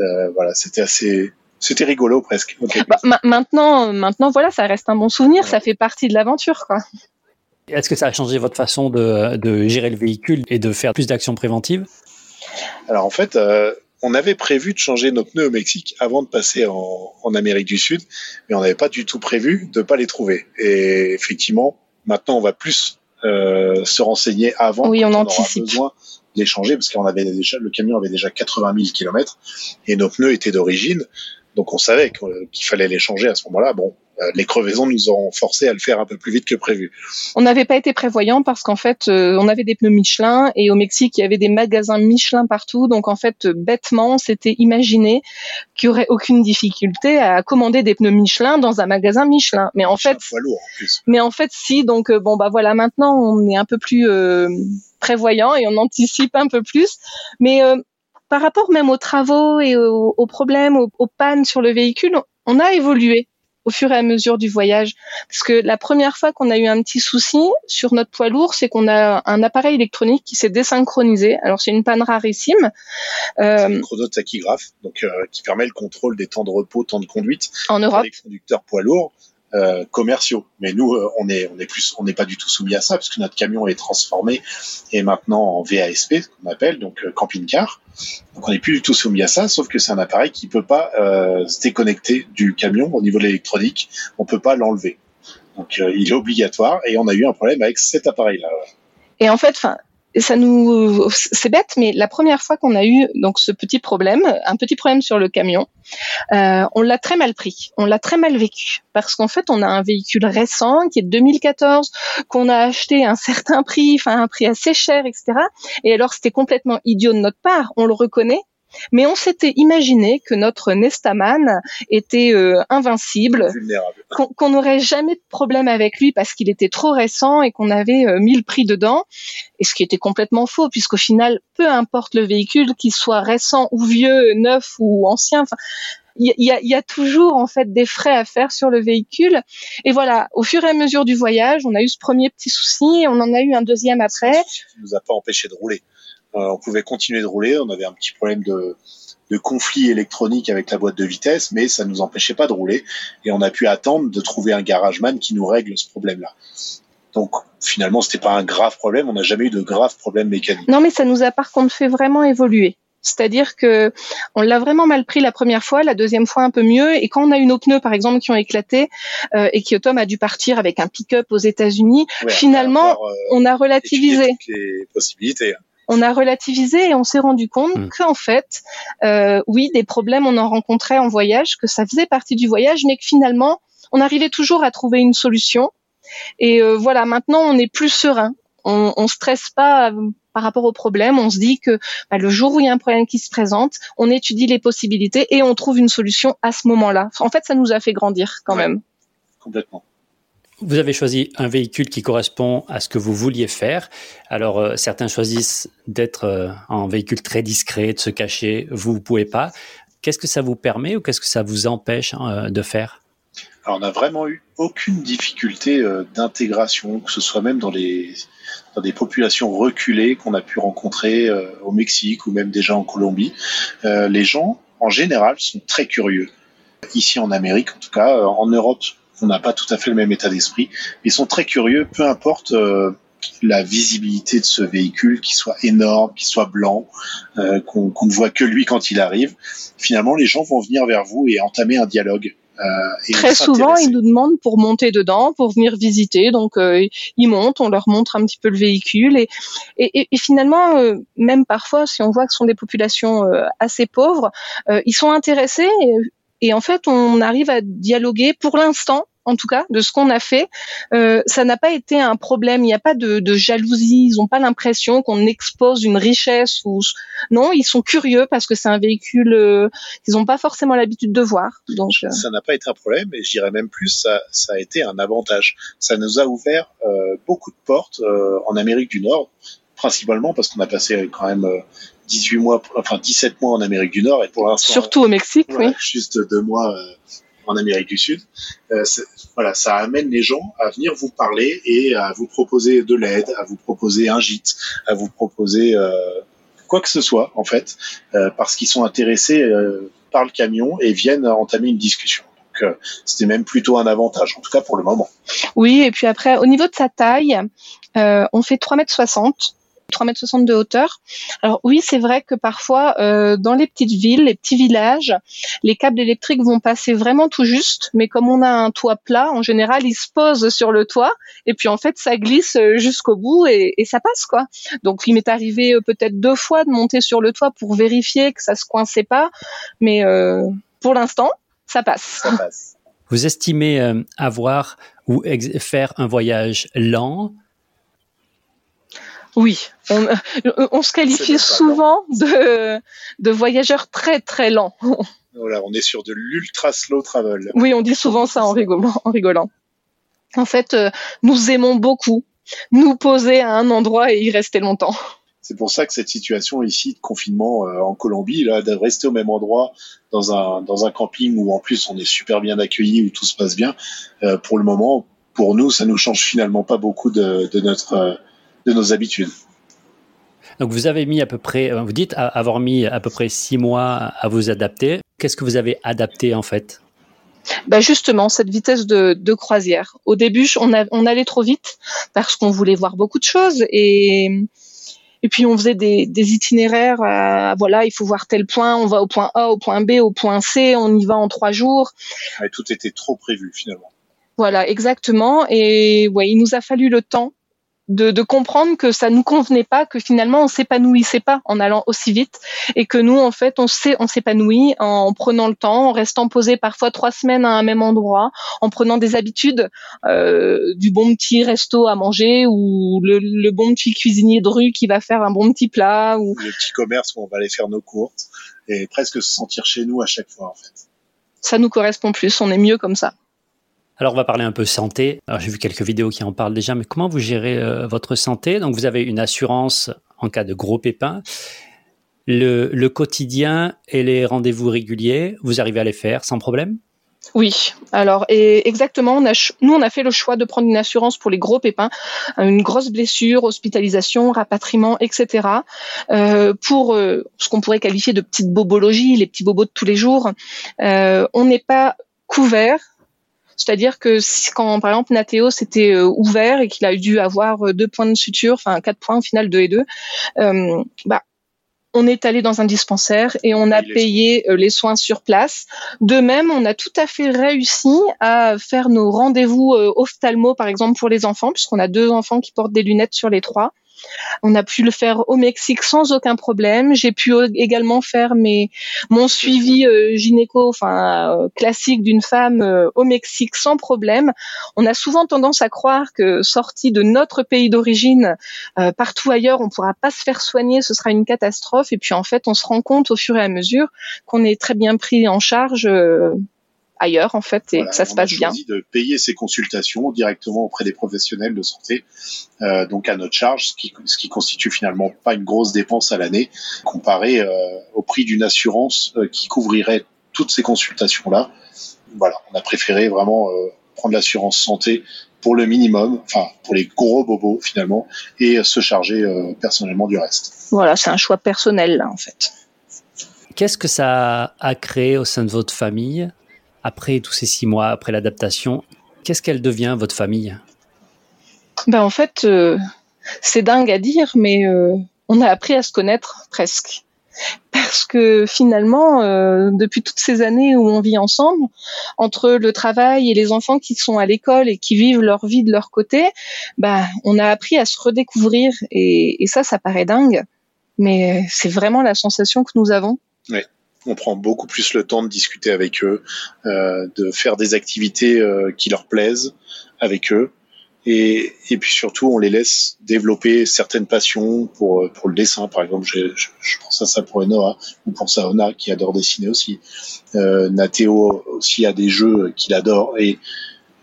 Euh, voilà, c'était assez c'était rigolo presque. Bah, maintenant, maintenant, voilà, ça reste un bon souvenir. Ça fait partie de l'aventure, quoi. Est-ce que ça a changé votre façon de, gérer le véhicule et de faire plus d'actions préventives? Alors en fait, euh, on avait prévu de changer nos pneus au Mexique avant de passer en, Amérique du Sud, mais on n'avait pas du tout prévu de ne pas les trouver. Et effectivement, maintenant on va plus euh, se renseigner avant. Oui, on. Aura besoin les changer parce qu'on avait déjà le camion avait déjà 80 000 km et nos pneus étaient d'origine, donc on savait qu'il fallait les changer à ce moment-là. Bon, euh, les crevaisons nous ont forcé à le faire un peu plus vite que prévu. On n'avait pas été prévoyant parce qu'en fait, euh, on avait des pneus Michelin et au Mexique, il y avait des magasins Michelin partout. Donc en fait, bêtement, c'était imaginé qu'il y aurait aucune difficulté à commander des pneus Michelin dans un magasin Michelin. Mais en fait, lourd, en plus. mais en fait, si. Donc euh, bon bah voilà, maintenant on est un peu plus prévoyant et on anticipe un peu plus. Mais par rapport même aux travaux et aux, problèmes, aux pannes sur le véhicule, on a évolué au fur et à mesure du voyage. Parce que la première fois qu'on a eu un petit souci sur notre poids lourd, c'est qu'on a un appareil électronique qui s'est désynchronisé. Alors c'est une panne rarissime. Euh, un chronotachygraphe, donc euh, qui permet le contrôle des temps de repos, temps de conduite en Europe. les conducteurs poids lourds. Euh, commerciaux. Mais nous, euh, on est, on est plus, on n'est pas du tout soumis à ça parce que notre camion est transformé et maintenant en VASP, qu'on appelle donc euh, camping-car. Donc on n'est plus du tout soumis à ça, sauf que c'est un appareil qui peut pas se déconnecter du camion au niveau de l'électronique. On peut pas l'enlever. Donc il est obligatoire et on a eu un problème avec cet appareil-là. Et en fait, enfin, ça nous, c'est bête, mais la première fois qu'on a eu donc ce petit problème, un petit problème sur le camion, euh, on l'a très mal pris, on l'a très mal vécu, parce qu'en fait on a un véhicule récent qui est de 2014, qu'on a acheté à un certain prix, enfin un prix assez cher, etc. Et alors c'était complètement idiot de notre part, on le reconnaît, mais on s'était imaginé que notre Nestaman était euh, invincible, qu'on n'aurait jamais de problème avec lui parce qu'il était trop récent et qu'on avait euh, mis le prix dedans. Et ce qui était complètement faux, puisqu'au final, peu importe le véhicule, qu'il soit récent ou vieux, neuf ou ancien, il y a, toujours en fait des frais à faire sur le véhicule. Et voilà, au fur et à mesure du voyage, on a eu ce premier petit souci, on en a eu un deuxième après. Ça nous a pas empêché de rouler. Euh, on pouvait continuer de rouler. On avait un petit problème de, conflit électronique avec la boîte de vitesse, mais ça ne nous empêchait pas de rouler. Et on a pu attendre de trouver un garageman qui nous règle ce problème-là. Donc finalement, c'était pas un grave problème. On n'a jamais eu de grave problème mécanique. Non, mais ça nous a par contre fait vraiment évoluer. C'est-à-dire que on l'a vraiment mal pris la première fois, la deuxième fois un peu mieux. Et quand on a eu nos pneus, par exemple, qui ont éclaté euh, et que Tom a dû partir avec un pick-up aux États-Unis, finalement, euh, on a relativisé. les possibilités on a relativisé et on s'est rendu compte mmh. qu'en fait, euh, oui, des problèmes on en rencontrait en voyage, que ça faisait partie du voyage, mais que finalement, on arrivait toujours à trouver une solution. Et euh, voilà, maintenant, on est plus serein. On, on stresse pas euh, par rapport au problème. On se dit que bah, le jour où il y a un problème qui se présente, on étudie les possibilités et on trouve une solution à ce moment-là. En fait, ça nous a fait grandir quand même. Complètement. Vous avez choisi un véhicule qui correspond à ce que vous vouliez faire. Alors, euh, certains choisissent d'être euh, en véhicule très discret, de se cacher. Vous ne pouvez pas. Qu'est-ce que ça vous permet ou qu'est-ce que ça vous empêche hein, de faire? Alors, on n'a vraiment eu aucune difficulté euh, d'intégration, que ce soit même dans, les, dans des populations reculées qu'on a pu rencontrer au Mexique ou même déjà en Colombie. les gens, en général, sont très curieux. Ici en Amérique, en tout cas, en Europe, on n'a pas tout à fait le même état d'esprit. Ils sont très curieux, peu importe euh, la visibilité de ce véhicule, qui soit énorme, qui soit blanc, euh, qu'on ne voit que lui quand il arrive. Finalement, les gens vont venir vers vous et entamer un dialogue. Euh, Très souvent, ils nous demandent pour monter dedans, pour venir visiter. Donc, ils montent, on leur montre un petit peu le véhicule. Et, et, et finalement, même parfois, si on voit que ce sont des populations assez pauvres, ils sont intéressés. Et, en fait, on arrive à dialoguer pour l'instant en tout cas, de ce qu'on a fait, euh, ça n'a pas été un problème. Il n'y a pas de, jalousie. Ils n'ont pas l'impression qu'on expose une richesse non. Ils sont curieux parce que c'est un véhicule euh, qu'ils n'ont pas forcément l'habitude de voir. Euh. ça n'a pas été un problème et j'irais même plus. Ça, ça, a été un avantage. Ça nous a ouvert beaucoup de portes en Amérique du Nord, principalement parce qu'on a passé quand même 18 mois, enfin 17 mois en Amérique du Nord et pour l'instant. Surtout au Mexique, oui. Juste deux mois euh, en Amérique du Sud. Euh, voilà, ça amène les gens à venir vous parler et à vous proposer de l'aide, à vous proposer un gîte, à vous proposer euh, quoi que ce soit en fait, parce qu'ils sont intéressés par le camion et viennent entamer une discussion. Donc c'était même plutôt un avantage, en tout cas pour le moment. Oui, et puis après, au niveau de sa taille, on fait 3 mètres 60 3,60 m de hauteur. Alors oui, c'est vrai que parfois, euh, dans les petites villes, les petits villages, les câbles électriques vont passer vraiment tout juste, mais comme on a un toit plat, en général, ils se posent sur le toit, et puis en fait, ça glisse jusqu'au bout et, ça passe quoi. Donc il m'est arrivé euh, peut-être deux fois de monter sur le toit pour vérifier que ça se coinçait pas, mais euh, pour l'instant, ça passe. Ça passe. Vous estimez avoir ou faire un voyage lent oui, on, on se qualifie souvent de, de voyageurs très très lents. Voilà, on est sur de l'ultra slow travel. Oui, on dit souvent ça en rigolant. En, rigolant. en fait, euh, nous aimons beaucoup nous poser à un endroit et y rester longtemps. C'est pour ça que cette situation ici de confinement euh, en Colombie, là, de rester au même endroit dans un dans un camping où en plus on est super bien accueilli, où tout se passe bien, euh, pour le moment, pour nous, ça nous change finalement pas beaucoup de, de notre euh, de nos habitudes. Donc vous avez mis à peu près, vous dites avoir mis à peu près six mois à vous adapter. Qu'est-ce que vous avez adapté en fait? Bah justement cette vitesse de, de, croisière. Au début, on, a, on allait trop vite parce qu'on voulait voir beaucoup de choses et et puis on faisait des, itinéraires. Euh, voilà, il faut voir tel point, on va au point A, au point B, au point C, on y va en trois jours. tout était trop prévu finalement. Voilà, exactement. Et ouais, il nous a fallu le temps de, de, comprendre que ça nous convenait pas, que finalement on s'épanouissait pas en allant aussi vite, et que nous en fait on s'épanouit en prenant le temps, en restant posé parfois trois semaines à un même endroit, en prenant des habitudes, euh, du bon petit resto à manger ou le, le, bon petit cuisinier de rue qui va faire un bon petit plat ou le petit commerce où on va aller faire nos courses et presque se sentir chez nous à chaque fois en fait. Ça nous correspond plus, on est mieux comme ça. Alors on va parler un peu santé. j'ai vu quelques vidéos qui en parlent déjà, mais comment vous gérez euh, votre santé? Donc vous avez une assurance en cas de gros pépins. Le, quotidien et les rendez-vous réguliers, vous arrivez à les faire sans problème? Oui, alors et exactement, on a, nous on a fait le choix de prendre une assurance pour les gros pépins, une grosse blessure, hospitalisation, rapatriement, etc. Euh, pour euh, ce qu'on pourrait qualifier de petite bobologie, les petits bobos de tous les jours, on n'est pas couvert c'est-à-dire que quand, par exemple, Nathéo s'était euh, ouvert et qu'il a dû avoir euh, deux points de suture, enfin quatre points au final, deux et deux, euh, bah, on est allé dans un dispensaire et on a payé les soins sur place. De même, on a tout à fait réussi à faire nos rendez-vous ophtalmo, par exemple, pour les enfants, puisqu'on a deux enfants qui portent des lunettes sur les trois. On a pu le faire au Mexique sans aucun problème. J'ai pu également faire mes, mon suivi euh, gynéco, enfin euh, classique d'une femme euh, au Mexique sans problème. On a souvent tendance à croire que sorti de notre pays d'origine, partout ailleurs, on pourra pas se faire soigner, ce sera une catastrophe. Et puis en fait, on se rend compte au fur et à mesure qu'on est très bien pris en charge ailleurs en fait et ça se passe bien. On a choisi de payer ces consultations directement auprès des professionnels de santé, euh, donc à notre charge, ce qui, ce qui constitue finalement pas une grosse dépense à l'année comparé euh, au prix d'une assurance euh, qui couvrirait toutes ces consultations là. Voilà, on a préféré vraiment euh, prendre l'assurance santé pour le minimum, enfin pour les gros bobos finalement, et se charger euh, personnellement du reste. Voilà, c'est un choix personnel là en fait. Qu'est-ce que ça a créé au sein de votre famille? Après tous ces six mois, après l'adaptation, qu'est-ce qu'elle devient, votre famille? Ben, En fait, euh, c'est dingue à dire, mais euh, on a appris à se connaître presque. Parce que finalement, euh, depuis toutes ces années où on vit ensemble, entre le travail et les enfants qui sont à l'école et qui vivent leur vie de leur côté, ben, on a appris à se redécouvrir et, et ça, ça paraît dingue, mais c'est vraiment la sensation que nous avons. Oui on prend beaucoup plus le temps de discuter avec eux, euh, de faire des activités euh, qui leur plaisent avec eux. Et, et puis surtout, on les laisse développer certaines passions pour, euh, pour le dessin. Par exemple, je, je, je pense à ça pour Noah, ou pour Saona qui adore dessiner aussi. Euh, Nathéo aussi a des jeux qu'il adore. Et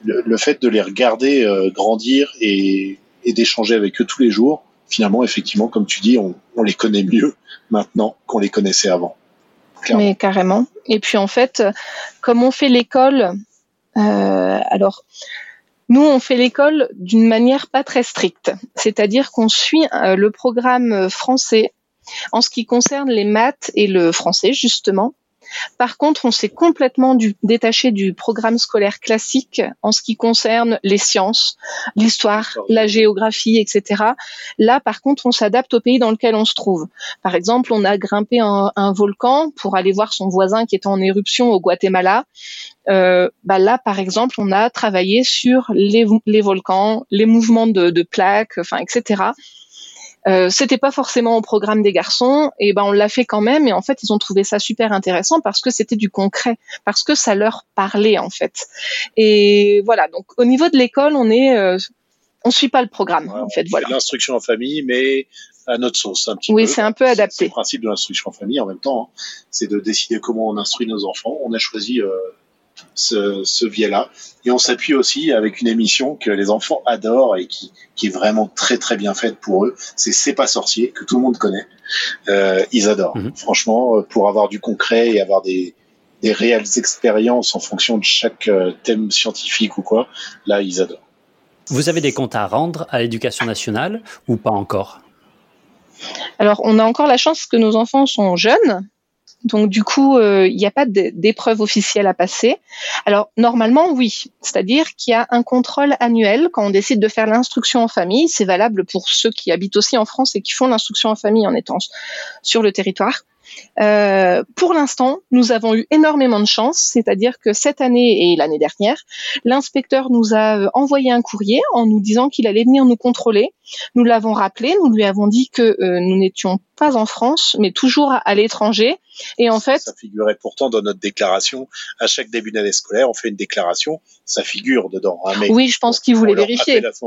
le, le, fait de les regarder euh, grandir et, et d'échanger avec eux tous les jours, finalement, effectivement, comme tu dis, on, on les connaît mieux maintenant qu'on les connaissait avant. Mais carrément. Et puis en fait, comme on fait l'école, euh, alors nous on fait l'école d'une manière pas très stricte, c'est-à-dire qu'on suit euh, le programme français en ce qui concerne les maths et le français justement. Par contre, on s'est complètement du, détaché du programme scolaire classique en ce qui concerne les sciences, l'histoire, la géographie, etc. Là, par contre, on s'adapte au pays dans lequel on se trouve. Par exemple, on a grimpé un, un volcan pour aller voir son voisin qui est en éruption au Guatemala. Euh, bah là, par exemple, on a travaillé sur les, les volcans, les mouvements de, de plaques, enfin, etc. Euh, c'était pas forcément au programme des garçons, et ben on l'a fait quand même. Et en fait, ils ont trouvé ça super intéressant parce que c'était du concret, parce que ça leur parlait en fait. Et voilà. Donc au niveau de l'école, on est, euh, on suit pas le programme en fait. Voilà. L'instruction en famille, mais à notre sauce un petit oui, c'est un peu adapté. C'est le principe de l'instruction en famille en même temps, hein. c'est de décider comment on instruit nos enfants. On a choisi euh, ce, ce biais-là. Et on s'appuie aussi avec une émission que les enfants adorent et qui, qui est vraiment très très bien faite pour eux. C'est C'est pas sorcier que tout le monde connaît. Euh, ils adorent. Mhm. Franchement, euh, pour avoir du concret et avoir des, des réelles expériences en fonction de chaque euh, thème scientifique ou quoi, là ils adorent. Vous avez des comptes à rendre à l'éducation nationale ou pas encore? Alors, on a encore la chance que nos enfants sont jeunes. Donc, du coup, euh, il n'y a pas d'épreuve officielle à passer. Alors, normalement, oui. C'est-à-dire qu'il y a un contrôle annuel quand on décide de faire l'instruction en famille. C'est valable pour ceux qui habitent aussi en France et qui font l'instruction en famille en étant sur le territoire. Euh, pour l'instant, nous avons eu énormément de chance, c'est-à-dire que cette année et l'année dernière, l'inspecteur nous a euh, envoyé un courrier en nous disant qu'il allait venir nous contrôler. Nous l'avons rappelé, nous lui avons dit que euh, nous n'étions pas en France, mais toujours à l'étranger. Et en fait, ça figurait pourtant dans notre déclaration. À chaque début d'année scolaire, on fait une déclaration. Ça figure dedans. hein, mais oui, je pense qu'il on voulait leur vérifier. à ce.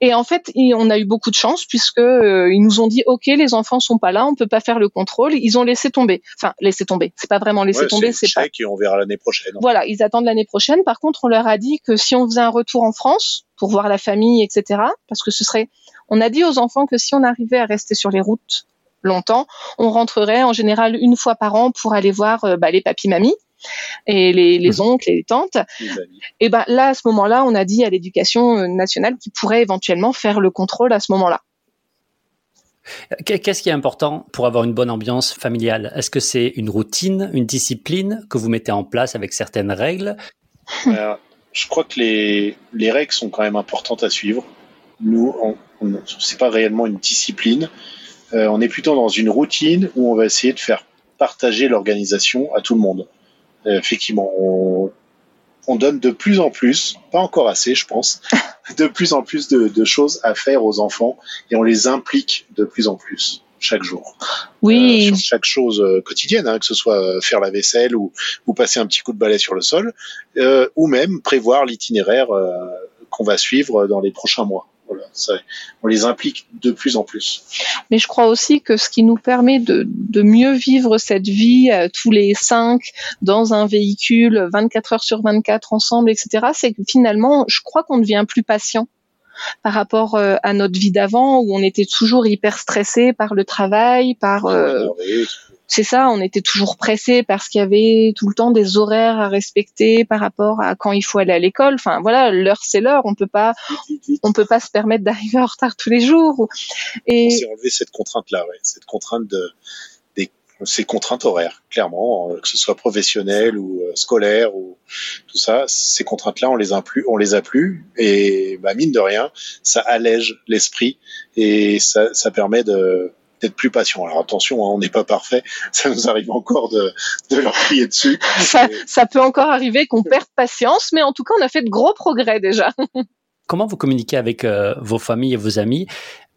Et en fait, on a eu beaucoup de chance puisque euh, ils nous ont dit OK, les enfants sont pas là, on peut pas faire le contrôle. Ils ont laissé tomber. Enfin, laissé tomber. C'est pas vraiment laissé Ouais, tomber, c'est c'est pas. et on verra l'année prochaine. Voilà, ils attendent l'année prochaine. Par contre, on leur a dit que si on faisait un retour en France pour voir la famille, etc., parce que ce serait, on a dit aux enfants que si on arrivait à rester sur les routes longtemps, on rentrerait en général une fois par an pour aller voir euh, bah, les papis mamies et les, les oncles et les tantes. amis. Et ben là, à ce moment-là, on a dit à l'éducation euh, nationale qu'ils pourraient éventuellement faire le contrôle à ce moment-là. Qu'est- Qu'est-ce qui est important pour avoir une bonne ambiance familiale? Est-ce que c'est une routine, une discipline que vous mettez en place avec certaines règles? Euh, je crois que les, les règles sont quand même importantes à suivre. Nous, on, on, c'est pas réellement une discipline. Euh, on est plutôt dans une routine où on va essayer de faire partager l'organisation à tout le monde. Euh, effectivement, on, on donne de plus en plus, pas encore assez, je pense, de plus en plus de, de choses à faire aux enfants et on les implique de plus en plus chaque jour. Oui, Euh, sur chaque chose euh, quotidienne, hein, que ce soit faire la vaisselle ou, ou passer un petit coup de balai sur le sol, euh, ou même prévoir l'itinéraire euh, qu'on va suivre dans les prochains mois. Voilà, ça, on les implique de plus en plus. mais je crois aussi que ce qui nous permet de, de mieux vivre cette vie euh, tous les cinq dans un véhicule 24 heures sur 24 ensemble, etc., c'est que finalement, je crois qu'on devient plus patient par rapport euh, à notre vie d'avant où on était toujours hyper stressé par le travail, par euh, c'est ça, on était toujours pressé parce qu'il y avait tout le temps des horaires à respecter par rapport à quand il faut aller à l'école. Enfin voilà, l'heure c'est l'heure, on peut pas on peut pas se permettre d'arriver en retard tous les jours. On Et s'est enlevé cette contrainte-là, ouais, cette contrainte de des, ces contraintes horaires, clairement, euh, que ce soit professionnel ou euh, scolaire ou tout ça, ces contraintes-là, on les a plus, on les a plus, et bah, mine de rien, ça allège l'esprit et ça, ça permet de d'être plus patient. Alors attention, hein, on n'est pas parfait, ça nous arrive encore de, de leur crier dessus. ça, ça peut encore arriver qu'on perde patience, mais en tout cas, on a fait de gros progrès déjà. Comment vous communiquez avec euh, vos familles et vos amis?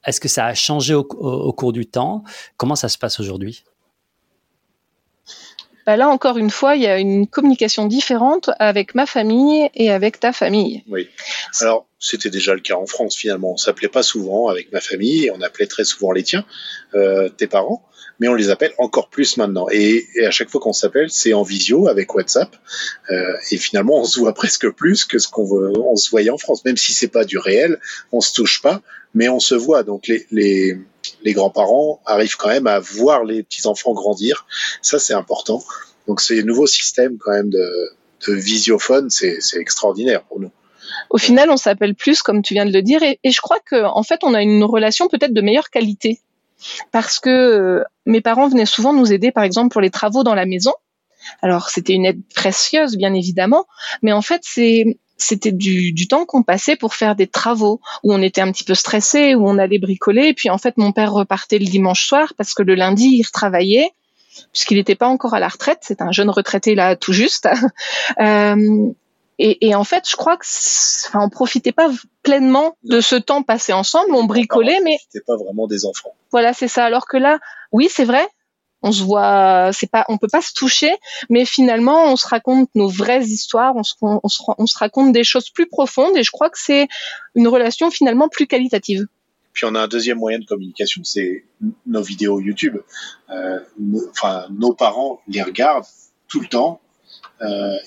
Est-ce que ça a changé au, au- au cours du temps? Comment ça se passe aujourd'hui? Bah là, encore une fois, il y a une communication différente avec ma famille et avec ta famille. Oui. Alors, c'était déjà le cas en France finalement. On s'appelait pas souvent avec ma famille et on appelait très souvent les tiens, euh, tes parents, mais on les appelle encore plus maintenant. Et, et à chaque fois qu'on s'appelle, c'est en visio avec WhatsApp. Euh, et finalement, on se voit presque plus que ce qu'on on se voyait en France. Même si c'est pas du réel, on se touche pas, mais on se voit. Donc les, les, les grands-parents arrivent quand même à voir les petits-enfants grandir. Ça, c'est important. Donc ces nouveaux systèmes quand même de, de visiophone, c'est extraordinaire pour nous. Au final, on s'appelle plus, comme tu viens de le dire, et, je crois que en fait, on a une relation peut-être de meilleure qualité parce que euh, mes parents venaient souvent nous aider, par exemple, pour les travaux dans la maison. Alors, c'était une aide précieuse, bien évidemment, mais en fait, c'est c'était du, du temps qu'on passait pour faire des travaux où on était un petit peu stressé, où on allait bricoler. Et puis en fait, mon père repartait le dimanche soir parce que le lundi, il retravaillait puisqu'il n'était pas encore à la retraite. C'est un jeune retraité là, tout juste. Euh, et, et en fait, je crois que, enfin, on profitait pas pleinement de ce temps passé ensemble. On bricolait, mais C'était pas vraiment des enfants. voilà, c'est ça. Alors que là, oui, c'est vrai. On se voit, c'est pas, on peut pas se toucher, mais finalement, on se raconte nos vraies histoires, on se, on se, on se raconte des choses plus profondes, et je crois que c'est une relation finalement plus qualitative. Puis on a un deuxième moyen de communication, c'est nos vidéos YouTube. Euh, nos- Enfin, nos parents les regardent tout le temps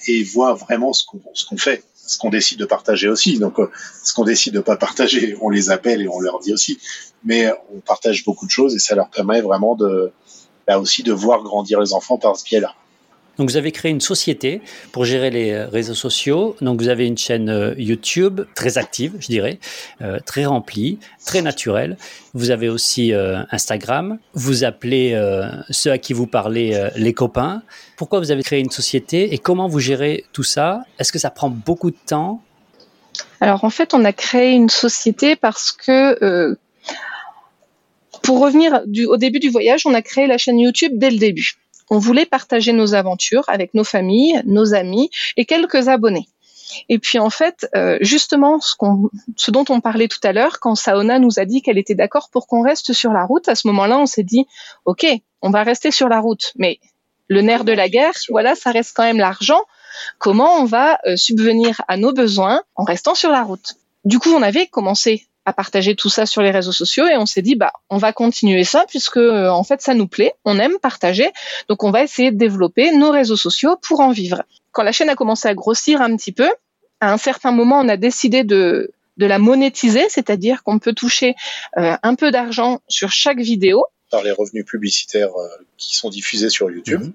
et voient vraiment ce qu'on fait ce qu'on décide de partager aussi. Donc, ce qu'on décide de pas partager, on les appelle et on leur dit aussi. Mais on partage beaucoup de choses et ça leur permet vraiment de, bah aussi de voir grandir les enfants par ce biais-là. Donc vous avez créé une société pour gérer les euh, réseaux sociaux. Donc vous avez une chaîne euh, YouTube très active, je dirais, euh, très remplie, très naturelle. Vous avez aussi Instagram. Vous appelez ceux à qui vous parlez les copains. Pourquoi vous avez créé une société et comment vous gérez tout ça? Est-ce que ça prend beaucoup de temps? Alors en fait, on a créé une société parce que pour revenir du, au début du voyage, on a créé la chaîne YouTube dès le début. On voulait partager nos aventures avec nos familles, nos amis et quelques abonnés. Et puis en fait, euh, justement, ce, ce, dont on parlait tout à l'heure, quand Saona nous a dit qu'elle était d'accord pour qu'on reste sur la route, à ce moment-là, on s'est dit, ok, on va rester sur la route, mais le nerf de la guerre, voilà, ça reste quand même l'argent. Comment on va euh, subvenir à nos besoins en restant sur la route? Du coup, on avait commencé à partager tout ça sur les réseaux sociaux et on s'est dit bah on va continuer ça puisque euh, en fait ça nous plaît, on aime partager, donc on va essayer de développer nos réseaux sociaux pour en vivre. Quand la chaîne a commencé à grossir un petit peu, à un certain moment on a décidé de de la monétiser, c'est-à-dire qu'on peut toucher euh, un peu d'argent sur chaque vidéo par les revenus publicitaires euh, qui sont diffusés sur YouTube. Mhm.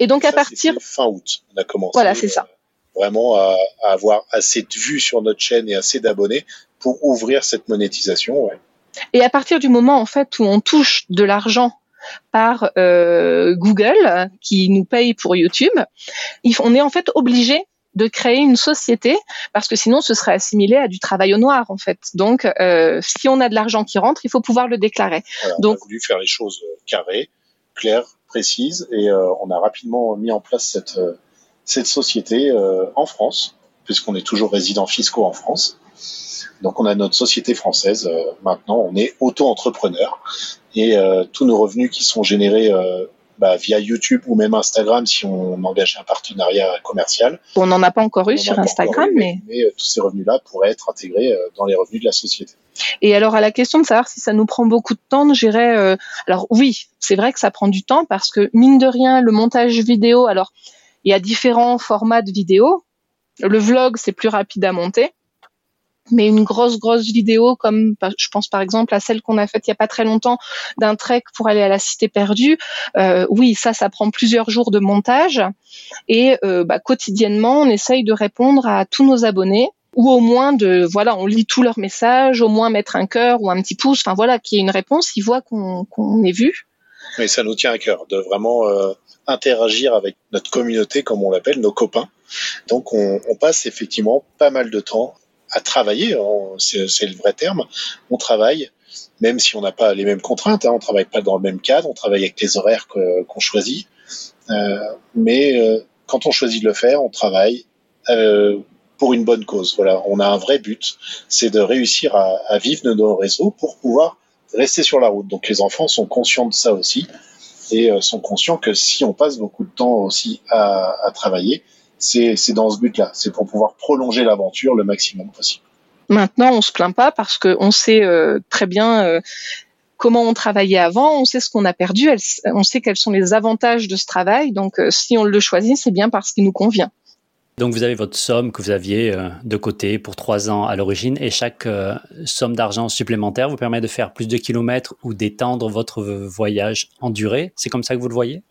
Et donc à partir fin août, on a commencé. Voilà, c'est ça vraiment à, à, avoir assez de vues sur notre chaîne et assez d'abonnés pour ouvrir cette monétisation. Ouais. Et à partir du moment en fait où on touche de l'argent par euh, Google qui nous paye pour YouTube, on est en fait obligé de créer une société parce que sinon ce serait assimilé à du travail au noir en fait. Donc euh, si on a de l'argent qui rentre, il faut pouvoir le déclarer. Donc on a voulu faire les choses euh, carrées, claires, précises et euh, on a rapidement mis en place cette cette société en France puisqu'on est toujours résident fiscaux en France. Donc on a notre société française. Euh, maintenant, on est auto-entrepreneur et euh, tous nos revenus qui sont générés euh, bah, via YouTube ou même Instagram si on engage un partenariat commercial. On n'en a pas encore eu sur Instagram, mais... mais... tous ces revenus-là pourraient être intégrés dans les revenus de la société. Et alors à la question de savoir si ça nous prend beaucoup de temps, je dirais, alors oui, c'est vrai que ça prend du temps parce que mine de rien, le montage vidéo, alors il y a différents formats de vidéo. Le vlog, c'est plus rapide à monter mais une grosse grosse vidéo comme je pense par exemple à celle qu'on a faite il y a pas très longtemps d'un trek pour aller à la cité perdue euh, oui ça ça prend plusieurs jours de montage et euh, bah, quotidiennement on essaye de répondre à tous nos abonnés ou au moins de voilà on lit tous leurs messages au moins mettre un cœur ou un petit pouce enfin voilà qu'il y ait une réponse ils voient qu'on qu'on est vu. Mais ça nous tient à cœur de vraiment euh, interagir avec notre communauté comme on l'appelle nos copains. Donc on, on passe effectivement pas mal de temps à travailler, c'est le vrai terme. On travaille, même si on n'a pas les mêmes contraintes, hein, on travaille pas dans le même cadre, on travaille avec les horaires qu'on choisit. Euh, mais euh, quand on choisit de le faire, on travaille euh, pour une bonne cause. Voilà, on a un vrai but, c'est de réussir à, vivre de nos réseaux pour pouvoir rester sur la route. Donc les enfants sont conscients de ça aussi et sont conscients que si on passe beaucoup de temps aussi à travailler, c'est dans ce but-là. C'est pour pouvoir prolonger l'aventure le maximum possible. Maintenant, on se plaint pas parce qu'on sait euh, très bien euh, comment on travaillait avant, on sait ce qu'on a perdu, on sait quels sont les avantages de ce travail. Donc, euh, si on le choisit, c'est bien parce qu'il nous convient. Donc vous avez votre somme que vous aviez de côté pour trois ans à l'origine et chaque somme d'argent supplémentaire vous permet de faire plus de kilomètres ou d'étendre votre voyage en durée. C'est comme ça que vous le voyez?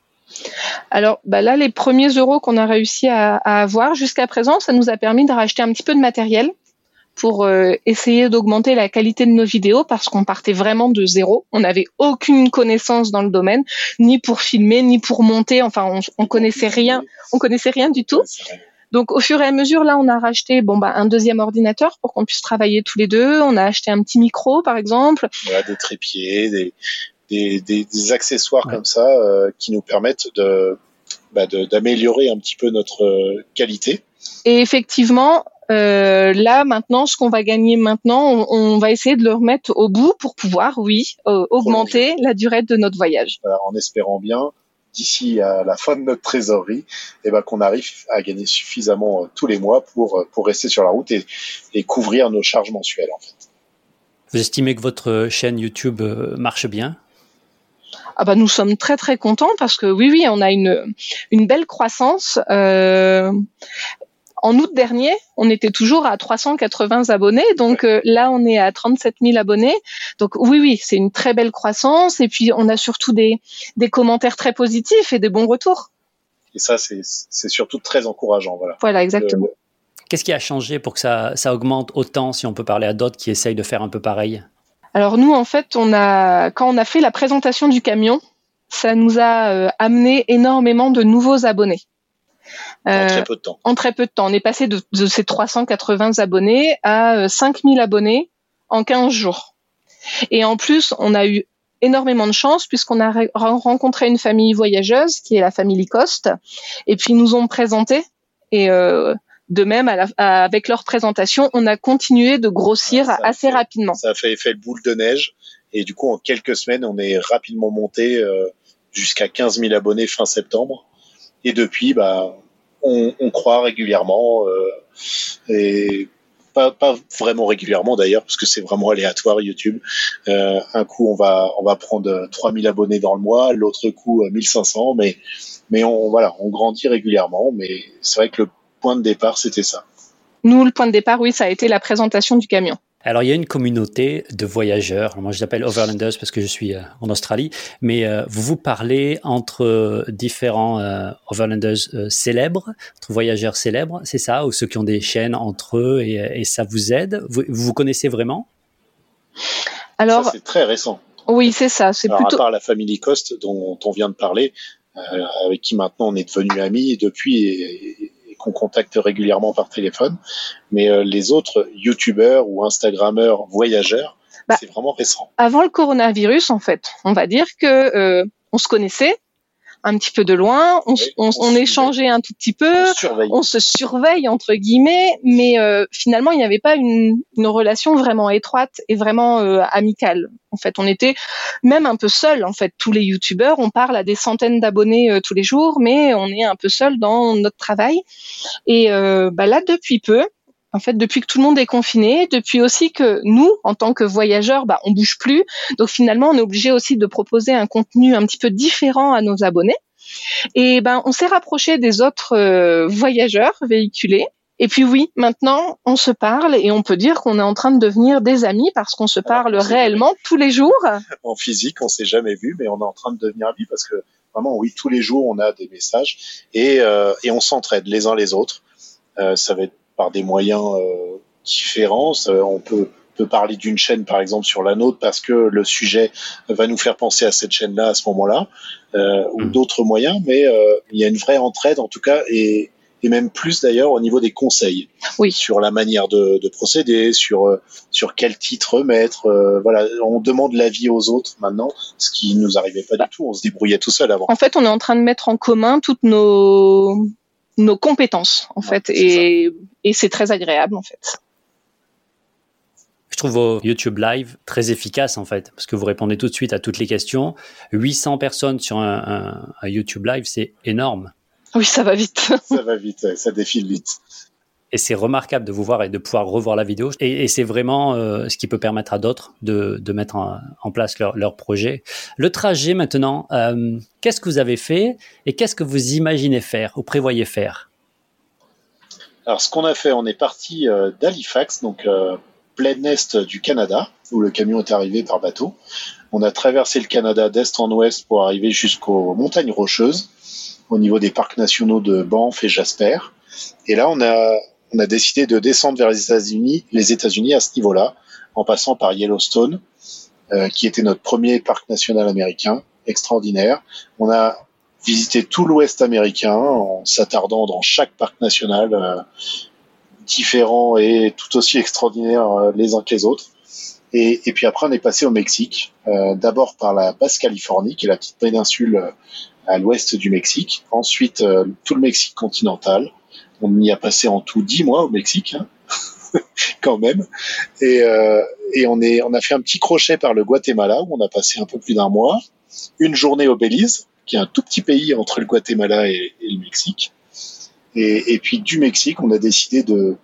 Alors bah là, les premiers euros qu'on a réussi à, avoir jusqu'à présent, ça nous a permis de racheter un petit peu de matériel pour euh, essayer d'augmenter la qualité de nos vidéos parce qu'on partait vraiment de zéro. On n'avait aucune connaissance dans le domaine, ni pour filmer, ni pour monter. Enfin, on, on connaissait rien. On connaissait rien du tout. Donc au fur et à mesure, là, on a racheté bon bah un deuxième ordinateur pour qu'on puisse travailler tous les deux. On a acheté un petit micro, par exemple. Voilà, des trépieds, des, des, des, des accessoires comme ça euh, qui nous permettent de bah, d'améliorer un petit peu notre euh, qualité. Et effectivement, euh, là maintenant, ce qu'on va gagner maintenant, on, on, va essayer de le remettre au bout pour pouvoir, oui, euh, augmenter la durée de notre voyage. en espérant bien d'ici à la fin de notre trésorerie, et eh ben qu'on arrive à gagner suffisamment tous les mois pour pour rester sur la route et, et couvrir nos charges mensuelles en fait. Vous estimez que votre chaîne YouTube marche bien? Ah bah nous sommes très très contents parce que oui oui on a une une belle croissance. Euh, en août dernier, on était toujours à 380 abonnés, donc euh, là on est à 37 000 abonnés. Donc oui, oui, c'est une très belle croissance. Et puis on a surtout des, des commentaires très positifs et des bons retours. Et ça, c'est surtout très encourageant. Voilà, voilà exactement. Qu'est-ce qui a changé pour que ça, ça augmente autant, si on peut parler à d'autres qui essayent de faire un peu pareil? Alors nous, en fait, on a, quand on a fait la présentation du camion, ça nous a euh, amené énormément de nouveaux abonnés en euh, très peu de temps. En très peu de temps. On est passé de, ces 380 abonnés à 5000 euh, abonnés en 15 jours. Et en plus, on a eu énormément de chance puisqu'on a rencontré une famille voyageuse qui est la famille Licoste et puis ils nous ont présenté et euh, de même avec leur présentation on a continué de grossir assez rapidement ça a fait effet le boule de neige et du coup en quelques semaines on est rapidement monté jusqu'à 15 000 abonnés fin septembre et depuis, bah, on, croit régulièrement euh, et pas, vraiment régulièrement d'ailleurs parce que c'est vraiment aléatoire YouTube. Euh, un coup on va on va prendre 3000 abonnés dans le mois, l'autre coup 1500, mais mais on voilà on grandit régulièrement. Mais c'est vrai que le point de départ c'était ça. Nous le point de départ oui ça a été la présentation du camion. Alors, il y a une communauté de voyageurs. Moi, je l'appelle Overlanders parce que je suis euh, en Australie. Mais euh, vous vous parlez entre différents euh, Overlanders célèbres, entre voyageurs célèbres, c'est ça? Ou ceux qui ont des chaînes entre eux et, ça vous aide? Vous, vous connaissez vraiment? Alors, c'est très récent. Oui, c'est ça. C'est plutôt. À part la famille Coste dont on vient de parler, avec qui maintenant on est devenus amis depuis qu'on contacte régulièrement par téléphone. Mais euh, les autres youtubeurs ou instagrammeurs voyageurs, bah, c'est vraiment récent. Avant le coronavirus, en fait, on va dire que euh, on se connaissait, un petit peu de loin, on, on, échangeait un tout petit peu, on, se surveille entre guillemets, mais euh, finalement il n'y avait pas une, une, relation vraiment étroite et vraiment euh, amicale. En fait, on était même un peu seul. En fait, tous les youtubeurs, on parle à des centaines d'abonnés euh, tous les jours, mais on est un peu seul dans notre travail. Et bah là, depuis peu, en fait, depuis que tout le monde est confiné, depuis aussi que nous, en tant que voyageurs, bah, on bouge plus. Donc finalement, on est obligé aussi de proposer un contenu un petit peu différent à nos abonnés. Et ben, on s'est rapproché des autres euh, voyageurs véhiculés. Et puis oui, maintenant, on se parle et on peut dire qu'on est en train de devenir des amis parce qu'on se parle réellement tous les jours. En physique, on s'est jamais vu, mais on est en train de devenir amis parce que vraiment, oui, tous les jours, on a des messages et, euh, et on s'entraide les uns les autres. Euh, ça va être par des moyens euh, différents. on peut peut parler d'une chaîne par exemple sur la nôtre parce que le sujet va nous faire penser à cette chaîne-là à ce moment-là, euh, ou mmh. d'autres moyens, mais euh, il y a une vraie entraide en tout cas et, et même plus d'ailleurs au niveau des conseils oui. sur la manière de, de procéder, sur sur quel titre mettre. voilà, on demande l'avis aux autres maintenant, ce qui nous arrivait pas du tout. On se débrouillait tout seul avant. En fait, on est en train de mettre en commun toutes nos nos compétences en fait et, et c'est très agréable en fait. Je trouve vos YouTube Live très efficaces en fait, parce que vous répondez tout de suite à toutes les questions. 800 personnes sur un, un YouTube Live, c'est énorme. Oui, ça va vite. ça va vite, ça défile vite. Et c'est remarquable de vous voir et de pouvoir revoir la vidéo. Et, c'est vraiment euh, ce qui peut permettre à d'autres de, mettre en, place leur, leur, projet. Le trajet maintenant, euh, qu'est-ce que vous avez fait et qu'est-ce que vous imaginez faire ou prévoyez faire? Alors ce qu'on a fait, on est parti euh, d'Halifax, donc plein est du Canada, où le camion est arrivé par bateau. On a traversé le Canada d'est en ouest pour arriver jusqu'aux montagnes rocheuses, au niveau des parcs nationaux de Banff et Jasper. Et là, on a on a décidé de descendre vers les États-Unis, les États-Unis à ce niveau-là, en passant par Yellowstone, euh, qui était notre premier parc national américain, extraordinaire. On a visité tout l'Ouest américain en s'attardant dans chaque parc national, euh, différent et tout aussi extraordinaire euh, les uns que les autres. Et, et, puis après, on est passé au Mexique, euh, d'abord par la Basse-Californie, qui est la petite péninsule euh, à l'ouest du Mexique. Ensuite, tout le Mexique continental, on y a passé en tout dix mois au Mexique, hein. quand même. Et, euh, on, a fait un petit crochet par le Guatemala où on a passé un peu plus d'un mois. Une journée au Belize, qui est un tout petit pays entre le Guatemala et, le Mexique. Et, puis du Mexique, on a décidé de,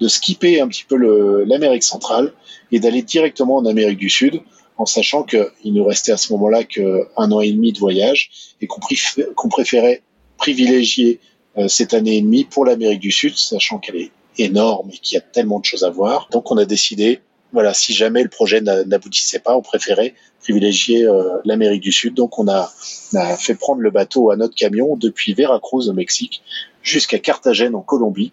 de skipper un petit peu l'Amérique centrale et d'aller directement en Amérique du Sud en sachant qu'il nous restait à ce moment-là qu'un an et demi de voyage et qu'on préférait privilégier cette année et demie pour l'Amérique du Sud, sachant qu'elle est énorme et qu'il y a tellement de choses à voir. Donc on a décidé, voilà, si jamais le projet n'aboutissait pas, on préférait privilégier euh, l'Amérique du Sud. Donc on a, fait prendre le bateau à notre camion depuis Veracruz au Mexique jusqu'à Carthagène en Colombie,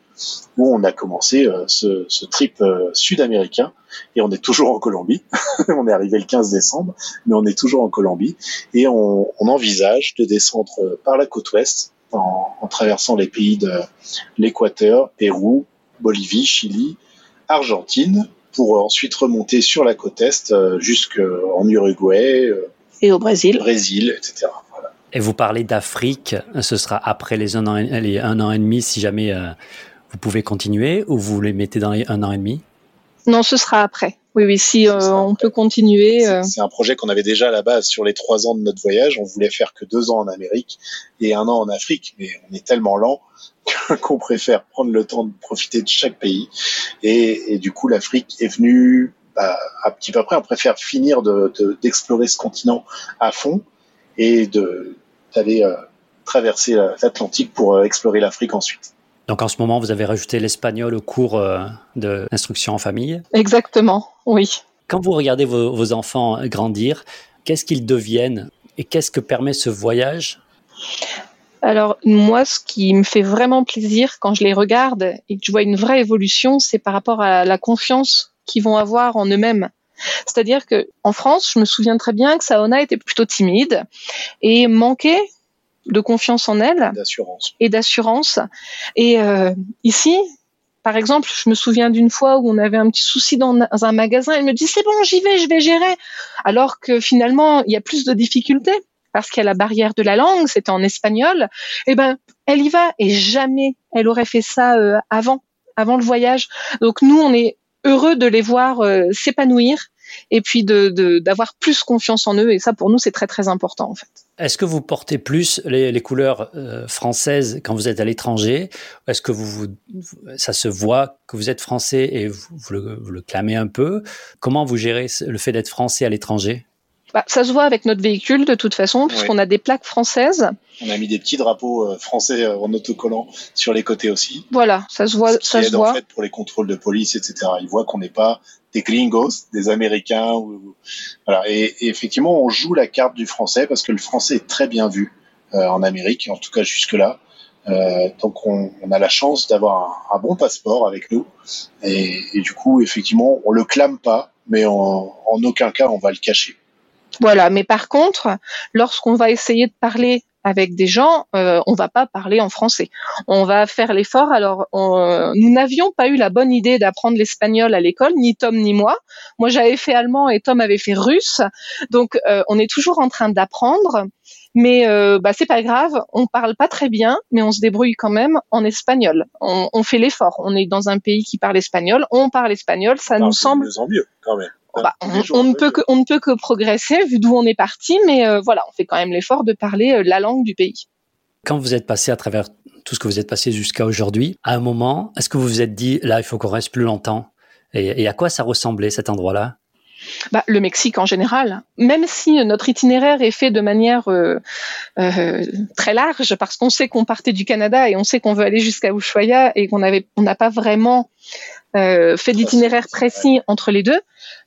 où on a commencé euh, ce, ce, trip sud-américain. Et on est toujours en Colombie. on est arrivé le 15 décembre, mais on est toujours en Colombie. Et on, on envisage de descendre par la côte ouest en, en traversant les pays de l'Équateur, Pérou, Bolivie, Chili, Argentine, pour ensuite remonter sur la côte est euh, jusqu'en Uruguay. Euh, et au Brésil. Brésil, etc. Et vous parlez d'Afrique, ce sera après les un an, les un an et demi si jamais euh, vous pouvez continuer ou vous les mettez dans les un an et demi? Non, ce sera après. Oui, oui, si euh, on peut continuer. Euh. C'est un projet qu'on avait déjà à la base sur les trois ans de notre voyage. On voulait faire que deux ans en Amérique et un an en Afrique, mais on est tellement lent qu'on préfère prendre le temps de profiter de chaque pays. Et, et du coup, l'Afrique est venue bah, un petit peu après. On préfère finir d'explorer de, ce continent à fond et d'aller euh, traverser l'Atlantique pour explorer l'Afrique ensuite. Donc en ce moment, vous avez rajouté l'espagnol au cours euh, de l'instruction en famille Exactement, oui. Quand vous regardez vos, enfants grandir, qu'est-ce qu'ils deviennent et qu'est-ce que permet ce voyage? Alors moi, ce qui me fait vraiment plaisir quand je les regarde et que je vois une vraie évolution, c'est par rapport à la confiance qu'ils vont avoir en eux-mêmes. C'est-à-dire que en France, je me souviens très bien que Saona était plutôt timide et manquait de confiance en elle et d'assurance. Et euh, ici, par exemple, je me souviens d'une fois où on avait un petit souci dans un magasin. Elle me dit c'est bon, j'y vais, je vais gérer. Alors que finalement, il y a plus de difficultés parce qu'il y a la barrière de la langue, c'était en espagnol. Eh ben, elle y va et jamais elle aurait fait ça euh, avant, avant le voyage. Donc nous, on est heureux de les voir euh, s'épanouir et puis de d'avoir plus confiance en eux. Et ça, pour nous, c'est très très important en fait. Est-ce que vous portez plus les, couleurs euh, françaises quand vous êtes à l'étranger? Est-ce que vous, ça se voit que vous êtes français et vous, le, clamez un peu? Comment vous gérez le fait d'être français à l'étranger? Bah, ça se voit avec notre véhicule de toute façon, puisqu'on a des plaques françaises. On a mis des petits drapeaux euh, français euh, en autocollant sur les côtés aussi. Voilà, ça se voit. ça se voit. en fait pour les contrôles de police, etc. Ils voient qu'on n'est pas des gringos, des Américains. Ou, voilà. Et, effectivement, on joue la carte du français parce que le français est très bien vu euh, en Amérique, en tout cas jusque-là. Euh, donc on, on, a la chance d'avoir un, bon passeport avec nous et, du coup effectivement on le clame pas mais en aucun cas on va le cacher. Voilà, mais par contre, lorsqu'on va essayer de parler avec des gens, euh, on va pas parler en français. On va faire l'effort. Alors, nous n'avions pas eu la bonne idée d'apprendre l'espagnol à l'école, ni Tom ni moi. Moi, j'avais fait allemand et Tom avait fait russe. Donc, euh, on est toujours en train d'apprendre. Mais euh, bah, c'est pas grave, on parle pas très bien, mais on se débrouille quand même en espagnol. On, on fait l'effort. On est dans un pays qui parle espagnol, on parle espagnol, ça nous semble. mieux en mieux quand même. Bah, on, ne peut que, on ne peut que progresser vu d'où on est parti, mais euh, voilà, on fait quand même l'effort de parler euh, la langue du pays. Quand vous êtes passé à travers tout ce que vous êtes passé jusqu'à aujourd'hui, à un moment, est-ce que vous vous êtes dit, là, il faut qu'on reste plus longtemps? Et, à quoi ça ressemblait cet endroit-là? Bah, le Mexique en général, même si notre itinéraire est fait de manière euh, très large, parce qu'on sait qu'on partait du Canada et on sait qu'on veut aller jusqu'à Ushuaia et qu'on avait, on n'a pas vraiment euh, fait d'itinéraire précis entre les deux,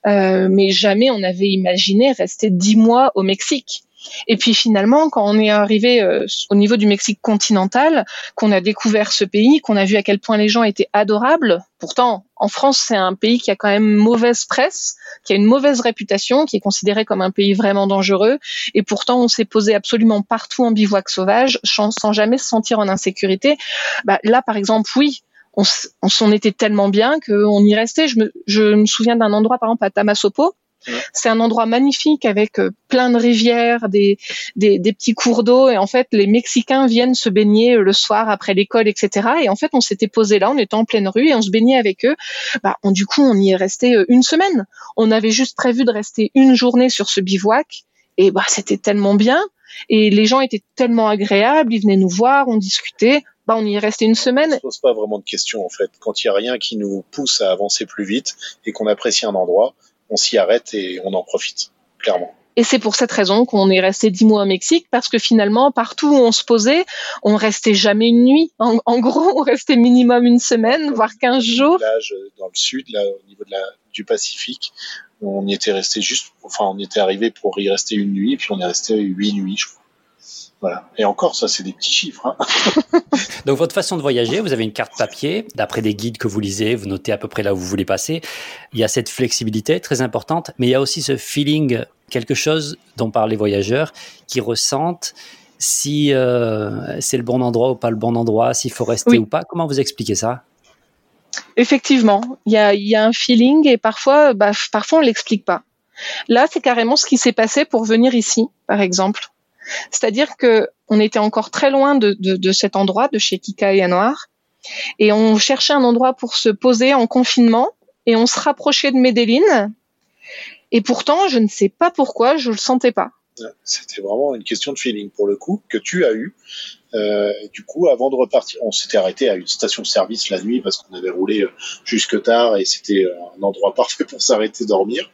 euh, mais jamais on avait imaginé rester dix mois au Mexique. Et puis finalement, quand on est arrivé euh, au niveau du Mexique continental, qu'on a découvert ce pays, qu'on a vu à quel point les gens étaient adorables. Pourtant, en France, c'est un pays qui a quand même mauvaise presse, qui a une mauvaise réputation, qui est considéré comme un pays vraiment dangereux. Et pourtant, on s'est posé absolument partout en bivouac sauvage, sans jamais se sentir en insécurité. Bah, là, par exemple, oui, on, s'en était tellement bien qu'on y restait. Je me, je me souviens d'un endroit, par exemple, à Tamasopo. C'est un endroit magnifique avec euh, plein de rivières, des, des, petits cours d'eau. Et en fait, les Mexicains viennent se baigner le soir après l'école, etc. Et en fait, on s'était posé là, on était en pleine rue et on se baignait avec eux. Bah, on, du coup, on y est resté euh, une semaine. On avait juste prévu de rester une journée sur ce bivouac. Et bah, c'était tellement bien. Et les gens étaient tellement agréables, ils venaient nous voir, on discutait bah, on y est resté une semaine. On se pose pas vraiment de questions en fait. Quand il y a rien qui nous pousse à avancer plus vite et qu'on apprécie un endroit, on s'y arrête et on en profite. clairement. Et c'est pour cette raison qu'on est resté dix mois au Mexique, parce que finalement, partout où on se posait, on restait jamais une nuit. En, gros, on restait minimum une semaine, voire quinze jours. Dans le sud, là, au niveau de la, du Pacifique, on y était resté juste, enfin, on y était arrivé pour y rester une nuit, puis on est resté huit nuits, je crois. Voilà. Et encore, ça, c'est des petits chiffres. Hein. Donc, votre façon de voyager, vous avez une carte papier, d'après des guides que vous lisez, vous notez à peu près là où vous voulez passer. Il y a cette flexibilité très importante, mais il y a aussi ce feeling, quelque chose dont parlent les voyageurs, qui ressentent si euh, c'est le bon endroit ou pas le bon endroit, s'il faut rester ou pas. Comment vous expliquez ça? Effectivement, il y a, un feeling et parfois, bah, parfois on l'explique pas. Là, c'est carrément ce qui s'est passé pour venir ici, par exemple. C'est-à-dire que on était encore très loin de, cet endroit, de chez Kika et Noir, et on cherchait un endroit pour se poser en confinement, et on se rapprochait de Medellin. Et pourtant, je ne sais pas pourquoi, je le sentais pas. C'était vraiment une question de feeling pour le coup que tu as eu. Euh, du coup, avant de repartir, on s'était arrêté à une station-service la nuit parce qu'on avait roulé euh, jusque tard et c'était euh, un endroit parfait pour s'arrêter dormir.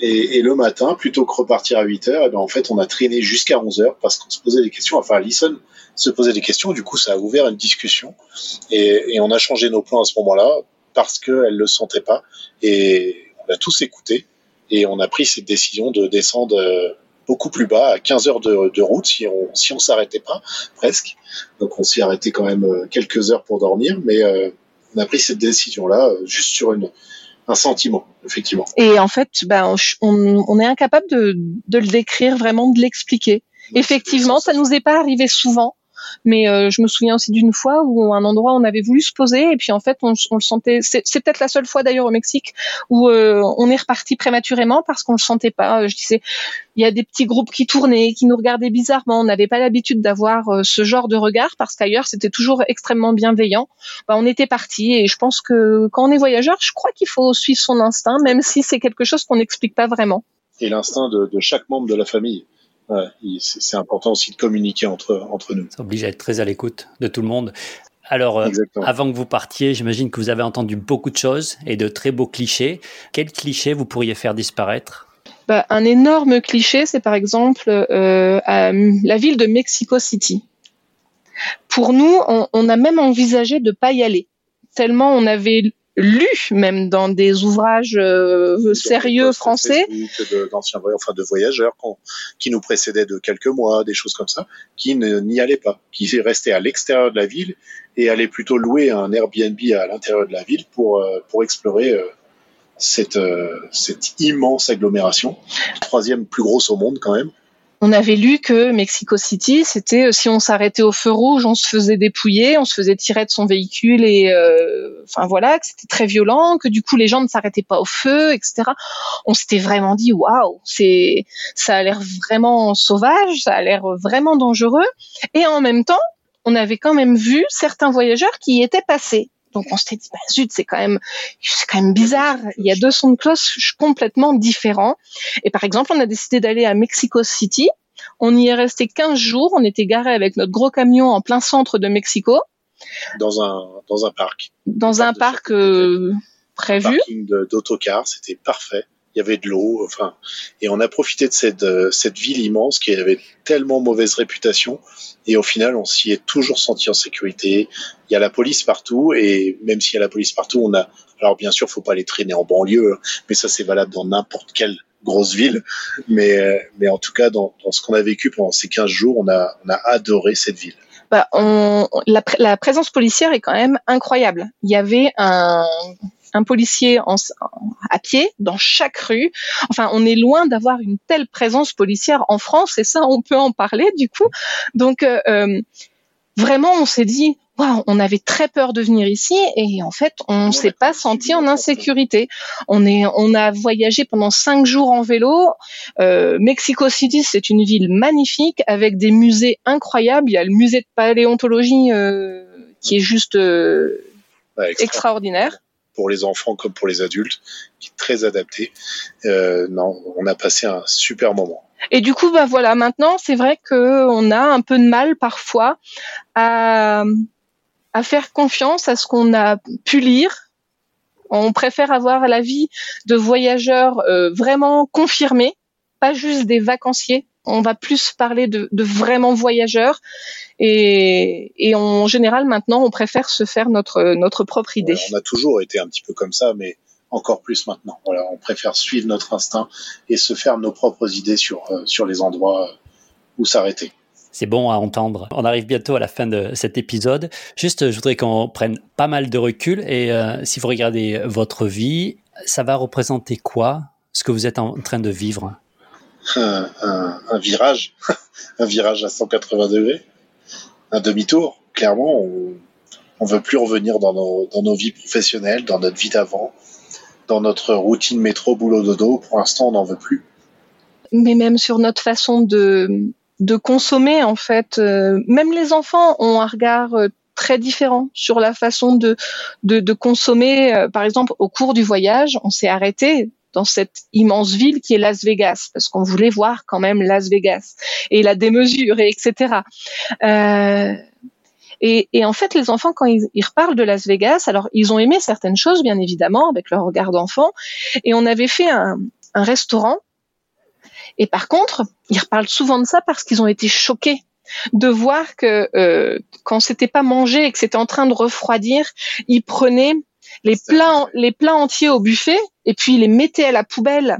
Et, et, le matin, plutôt que repartir à 8 heures, eh ben, en fait, on a traîné jusqu'à 11 heures parce qu'on se posait des questions. Enfin, Alison se posait des questions. Du coup, ça a ouvert une discussion et, et on a changé nos plans à ce moment-là parce qu'elle le sentait pas et on a tous écouté et on a pris cette décision de descendre beaucoup plus bas, à 15 heures de, route, si on si on s'arrêtait pas, presque. Donc on s'y arrêtait quand même euh, quelques heures pour dormir, mais euh, on a pris cette décision-là euh, juste sur une un sentiment, effectivement. Et en fait, ben, on, on est incapable de, de le décrire, vraiment de l'expliquer. Effectivement, ça nous est pas arrivé souvent. Mais euh, je me souviens aussi d'une fois où un endroit on avait voulu se poser et puis en fait on, le sentait. C'est, peut-être la seule fois d'ailleurs au Mexique où euh, on est reparti prématurément parce qu'on le sentait pas. Euh, je disais, il y a des petits groupes qui tournaient, qui nous regardaient bizarrement. On n'avait pas l'habitude d'avoir ce genre de regard parce qu'ailleurs c'était toujours extrêmement bienveillant. Bah, on était parti et je pense que quand on est voyageur, je crois qu'il faut suivre son instinct, même si c'est quelque chose qu'on n'explique pas vraiment. Et l'instinct de chaque membre de la famille. Ouais, c'est important aussi de communiquer entre, entre nous. Ça oblige à être très à l'écoute de tout le monde. Alors, euh, avant que vous partiez, j'imagine que vous avez entendu beaucoup de choses et de très beaux clichés. Quels clichés vous pourriez faire disparaître? Bah, Un énorme cliché, c'est par exemple euh, la ville de Mexico City. Pour nous, on, on a même envisagé de pas y aller, tellement on avait lu même dans des ouvrages euh, sérieux français. d'anciens enfin de voyageurs qui nous précédaient de quelques mois des choses comme ça qui n'y allaient pas qui restaient à l'extérieur de la ville et allaient plutôt louer un Airbnb à l'intérieur de la ville pour euh, pour explorer euh, cette cette immense agglomération. Troisième plus grosse au monde quand même on avait lu que Mexico City, c'était euh, si on s'arrêtait au feu rouge, on se faisait dépouiller, on se faisait tirer de son véhicule et euh, enfin voilà, que c'était très violent, que du coup les gens ne s'arrêtaient pas au feu, etc. On s'était vraiment dit waouh, c'est ça a l'air vraiment sauvage, ça a l'air vraiment dangereux et en même temps, on avait quand même vu certains voyageurs qui y étaient passés. Donc on s'était dit, bah zut, c'est quand même, c'est quand même bizarre. Il y a deux sons de cloche complètement différents. Et par exemple, on a décidé d'aller à Mexico City. On y est resté 15 jours. On était garé avec notre gros camion en plein centre de Mexico. Dans un, dans un parc. Dans un parc, euh, prévu. Parking d'autocar, c'était parfait il y avait de l'eau, enfin, et on a profité de cette, euh, cette ville immense qui avait tellement mauvaise réputation, et au final, on s'y est toujours senti en sécurité. Il y a la police partout, et même s'il y a la police partout, on a, alors bien sûr, faut pas les traîner en banlieue, mais ça c'est valable dans n'importe quelle grosse ville, mais, euh, mais en tout cas, dans, ce qu'on a vécu pendant ces 15 jours, on a, on a adoré cette ville. Bah, la présence policière est quand même incroyable. Il y avait un un policier en, à pied dans chaque rue. Enfin, on est loin d'avoir une telle présence policière en France et ça, on peut en parler du coup. Donc, euh, euh, vraiment, on s'est dit, Wow, on avait très peur de venir ici et en fait, on s'est pas senti en insécurité. On est, on a voyagé pendant cinq jours en vélo. Euh, Mexico City, c'est une ville magnifique avec des musées incroyables. Il y a le musée de paléontologie euh, qui est juste euh, extraordinaire pour les enfants comme pour les adultes, qui est très adapté. Euh, non, on a passé un super moment. Et du coup, bah voilà, maintenant, c'est vrai que on a un peu de mal parfois à, à faire confiance à ce qu'on a pu lire. On préfère avoir l'avis de voyageurs euh, vraiment confirmés pas juste des vacanciers. On va plus parler de, de vraiment voyageurs. Et, et, en général, maintenant, on préfère se faire notre, notre propre idée. on a toujours été un petit peu comme ça, mais encore plus maintenant. Voilà, on préfère suivre notre instinct et se faire nos propres idées sur, sur les endroits où s'arrêter. C'est bon à entendre. On arrive bientôt à la fin de cet épisode. Juste, je voudrais qu'on prenne pas mal de recul et euh, si vous regardez votre vie, ça va représenter quoi ce que vous êtes en train de vivre? Un, virage, un virage à 180 degrés, un demi-tour. Clairement, on, on veut plus revenir dans nos, vies professionnelles, dans notre vie d'avant, dans notre routine métro boulot dodo. Pour l'instant, on n'en veut plus. Mais même sur notre façon de consommer en fait. Euh, même les enfants ont un regard euh, très différent sur la façon de consommer. Euh, par exemple, au cours du voyage, on s'est arrêté dans cette immense ville qui est Las Vegas parce qu'on voulait voir quand même Las Vegas et la démesure et etc. Euh, et, et, en fait, les enfants, quand ils, ils, reparlent de Las Vegas, alors ils ont aimé certaines choses, bien évidemment, avec leur regard d'enfant. Et on avait fait un, un restaurant et par contre, ils reparlent souvent de ça parce qu'ils ont été choqués de voir que euh, quand c'était pas mangé et que c'était en train de refroidir, ils prenaient les plats, les plats entiers au buffet et puis ils les mettaient à la poubelle.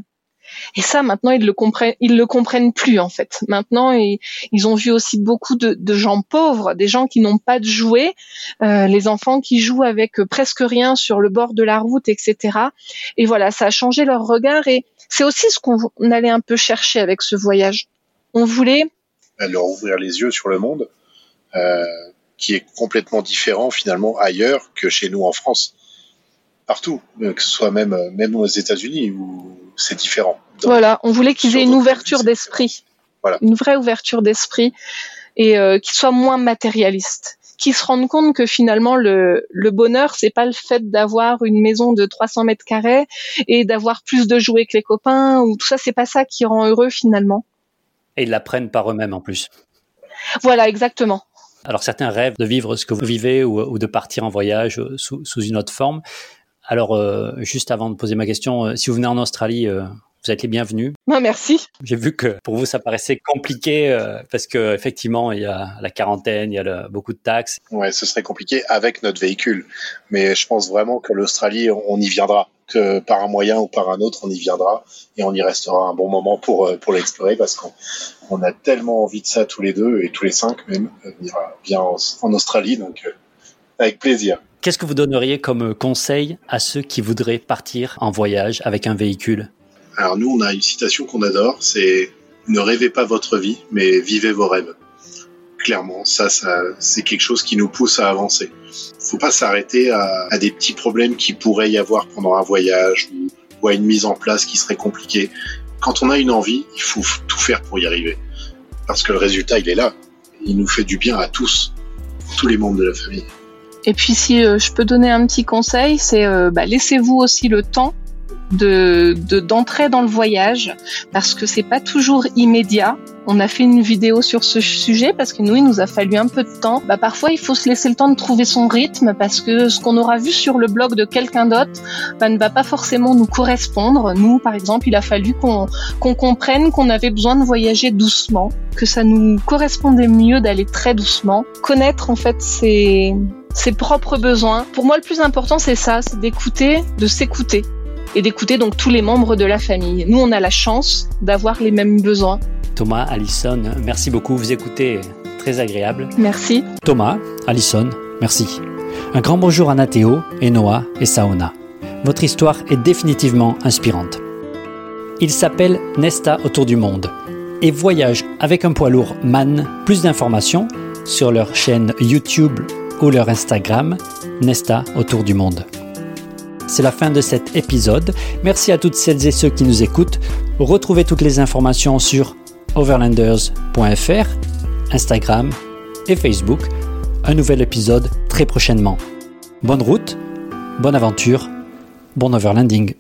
Et ça, maintenant, ils le comprennent, ils le comprennent plus en fait. Maintenant, ils, ont vu aussi beaucoup de, gens pauvres, des gens qui n'ont pas de jouets, euh, les enfants qui jouent avec presque rien sur le bord de la route, etc. Et voilà, ça a changé leur regard et c'est aussi ce qu'on allait un peu chercher avec ce voyage. On voulait leur ouvrir les yeux sur le monde, euh, qui est complètement différent finalement ailleurs que chez nous en France. Partout, euh, que ce soit même euh, même aux États-Unis où c'est différent. Donc, voilà, on voulait qu'ils aient une ouverture d'esprit, voilà. une vraie ouverture d'esprit et euh, qu'ils soient moins matérialistes qui se rendent compte que finalement le, le bonheur c'est pas le fait d'avoir une maison de 300 mètres carrés et d'avoir plus de jouets que les copains ou tout ça c'est pas ça qui rend heureux finalement. Et ils l'apprennent par eux-mêmes en plus. Voilà exactement. Alors certains rêvent de vivre ce que vous vivez ou, ou de partir en voyage sous, sous une autre forme. Alors euh, juste avant de poser ma question, euh, si vous venez en Australie, euh, vous êtes les bienvenus. Non, merci. J'ai vu que pour vous, ça paraissait compliqué euh, parce que effectivement, il y a la quarantaine, il y a le, beaucoup de taxes. Ouais, ce serait compliqué avec notre véhicule. Mais je pense vraiment que l'Australie, on y viendra. Que par un moyen ou par un autre, on y viendra et on y restera un bon moment pour, euh, pour l'explorer parce qu'on on a tellement envie de ça tous les deux et tous les cinq même, venir bien en, en Australie. Donc, euh, avec plaisir. Qu'est-ce que vous donneriez comme conseil à ceux qui voudraient partir en voyage avec un véhicule? Alors nous, on a une citation qu'on adore, c'est ne rêvez pas votre vie, mais vivez vos rêves. Clairement, ça, ça c'est quelque chose qui nous pousse à avancer. Faut pas s'arrêter à, à, des petits problèmes qui pourraient y avoir pendant un voyage ou, ou, à une mise en place qui serait compliquée. Quand on a une envie, il faut tout faire pour y arriver. Parce que le résultat, il est là. Il nous fait du bien à tous, tous les membres de la famille. Et puis si euh, je peux donner un petit conseil, c'est euh, bah, laissez-vous aussi le temps de d'entrer dans le voyage parce que c'est pas toujours immédiat. On a fait une vidéo sur ce sujet parce que nous, il nous a fallu un peu de temps. Bah, parfois, il faut se laisser le temps de trouver son rythme parce que ce qu'on aura vu sur le blog de quelqu'un d'autre bah, ne va pas forcément nous correspondre. Nous, par exemple, il a fallu qu'on qu'on comprenne qu'on avait besoin de voyager doucement, que ça nous correspondait mieux d'aller très doucement, connaître en fait ses ses propres besoins. Pour moi, le plus important, c'est ça, c'est d'écouter, de s'écouter et d'écouter donc tous les membres de la famille. Nous, on a la chance d'avoir les mêmes besoins. Thomas, Alison, merci beaucoup. Vous écoutez très agréable. Merci. Thomas, Alison, merci. Un grand bonjour à Nathéo, et Noah et Saona. Votre histoire est définitivement inspirante. Il s'appelle Nesta autour du monde et voyage avec un poids lourd MAN. Plus d'informations sur leur chaîne YouTube ou leur Instagram, Nesta autour du monde. C'est la fin de cet épisode. Merci à toutes celles et ceux qui nous écoutent. Retrouvez toutes les informations sur overlanders.fr, Instagram et Facebook. Un nouvel épisode très prochainement. Bonne route, bonne aventure, bon overlanding.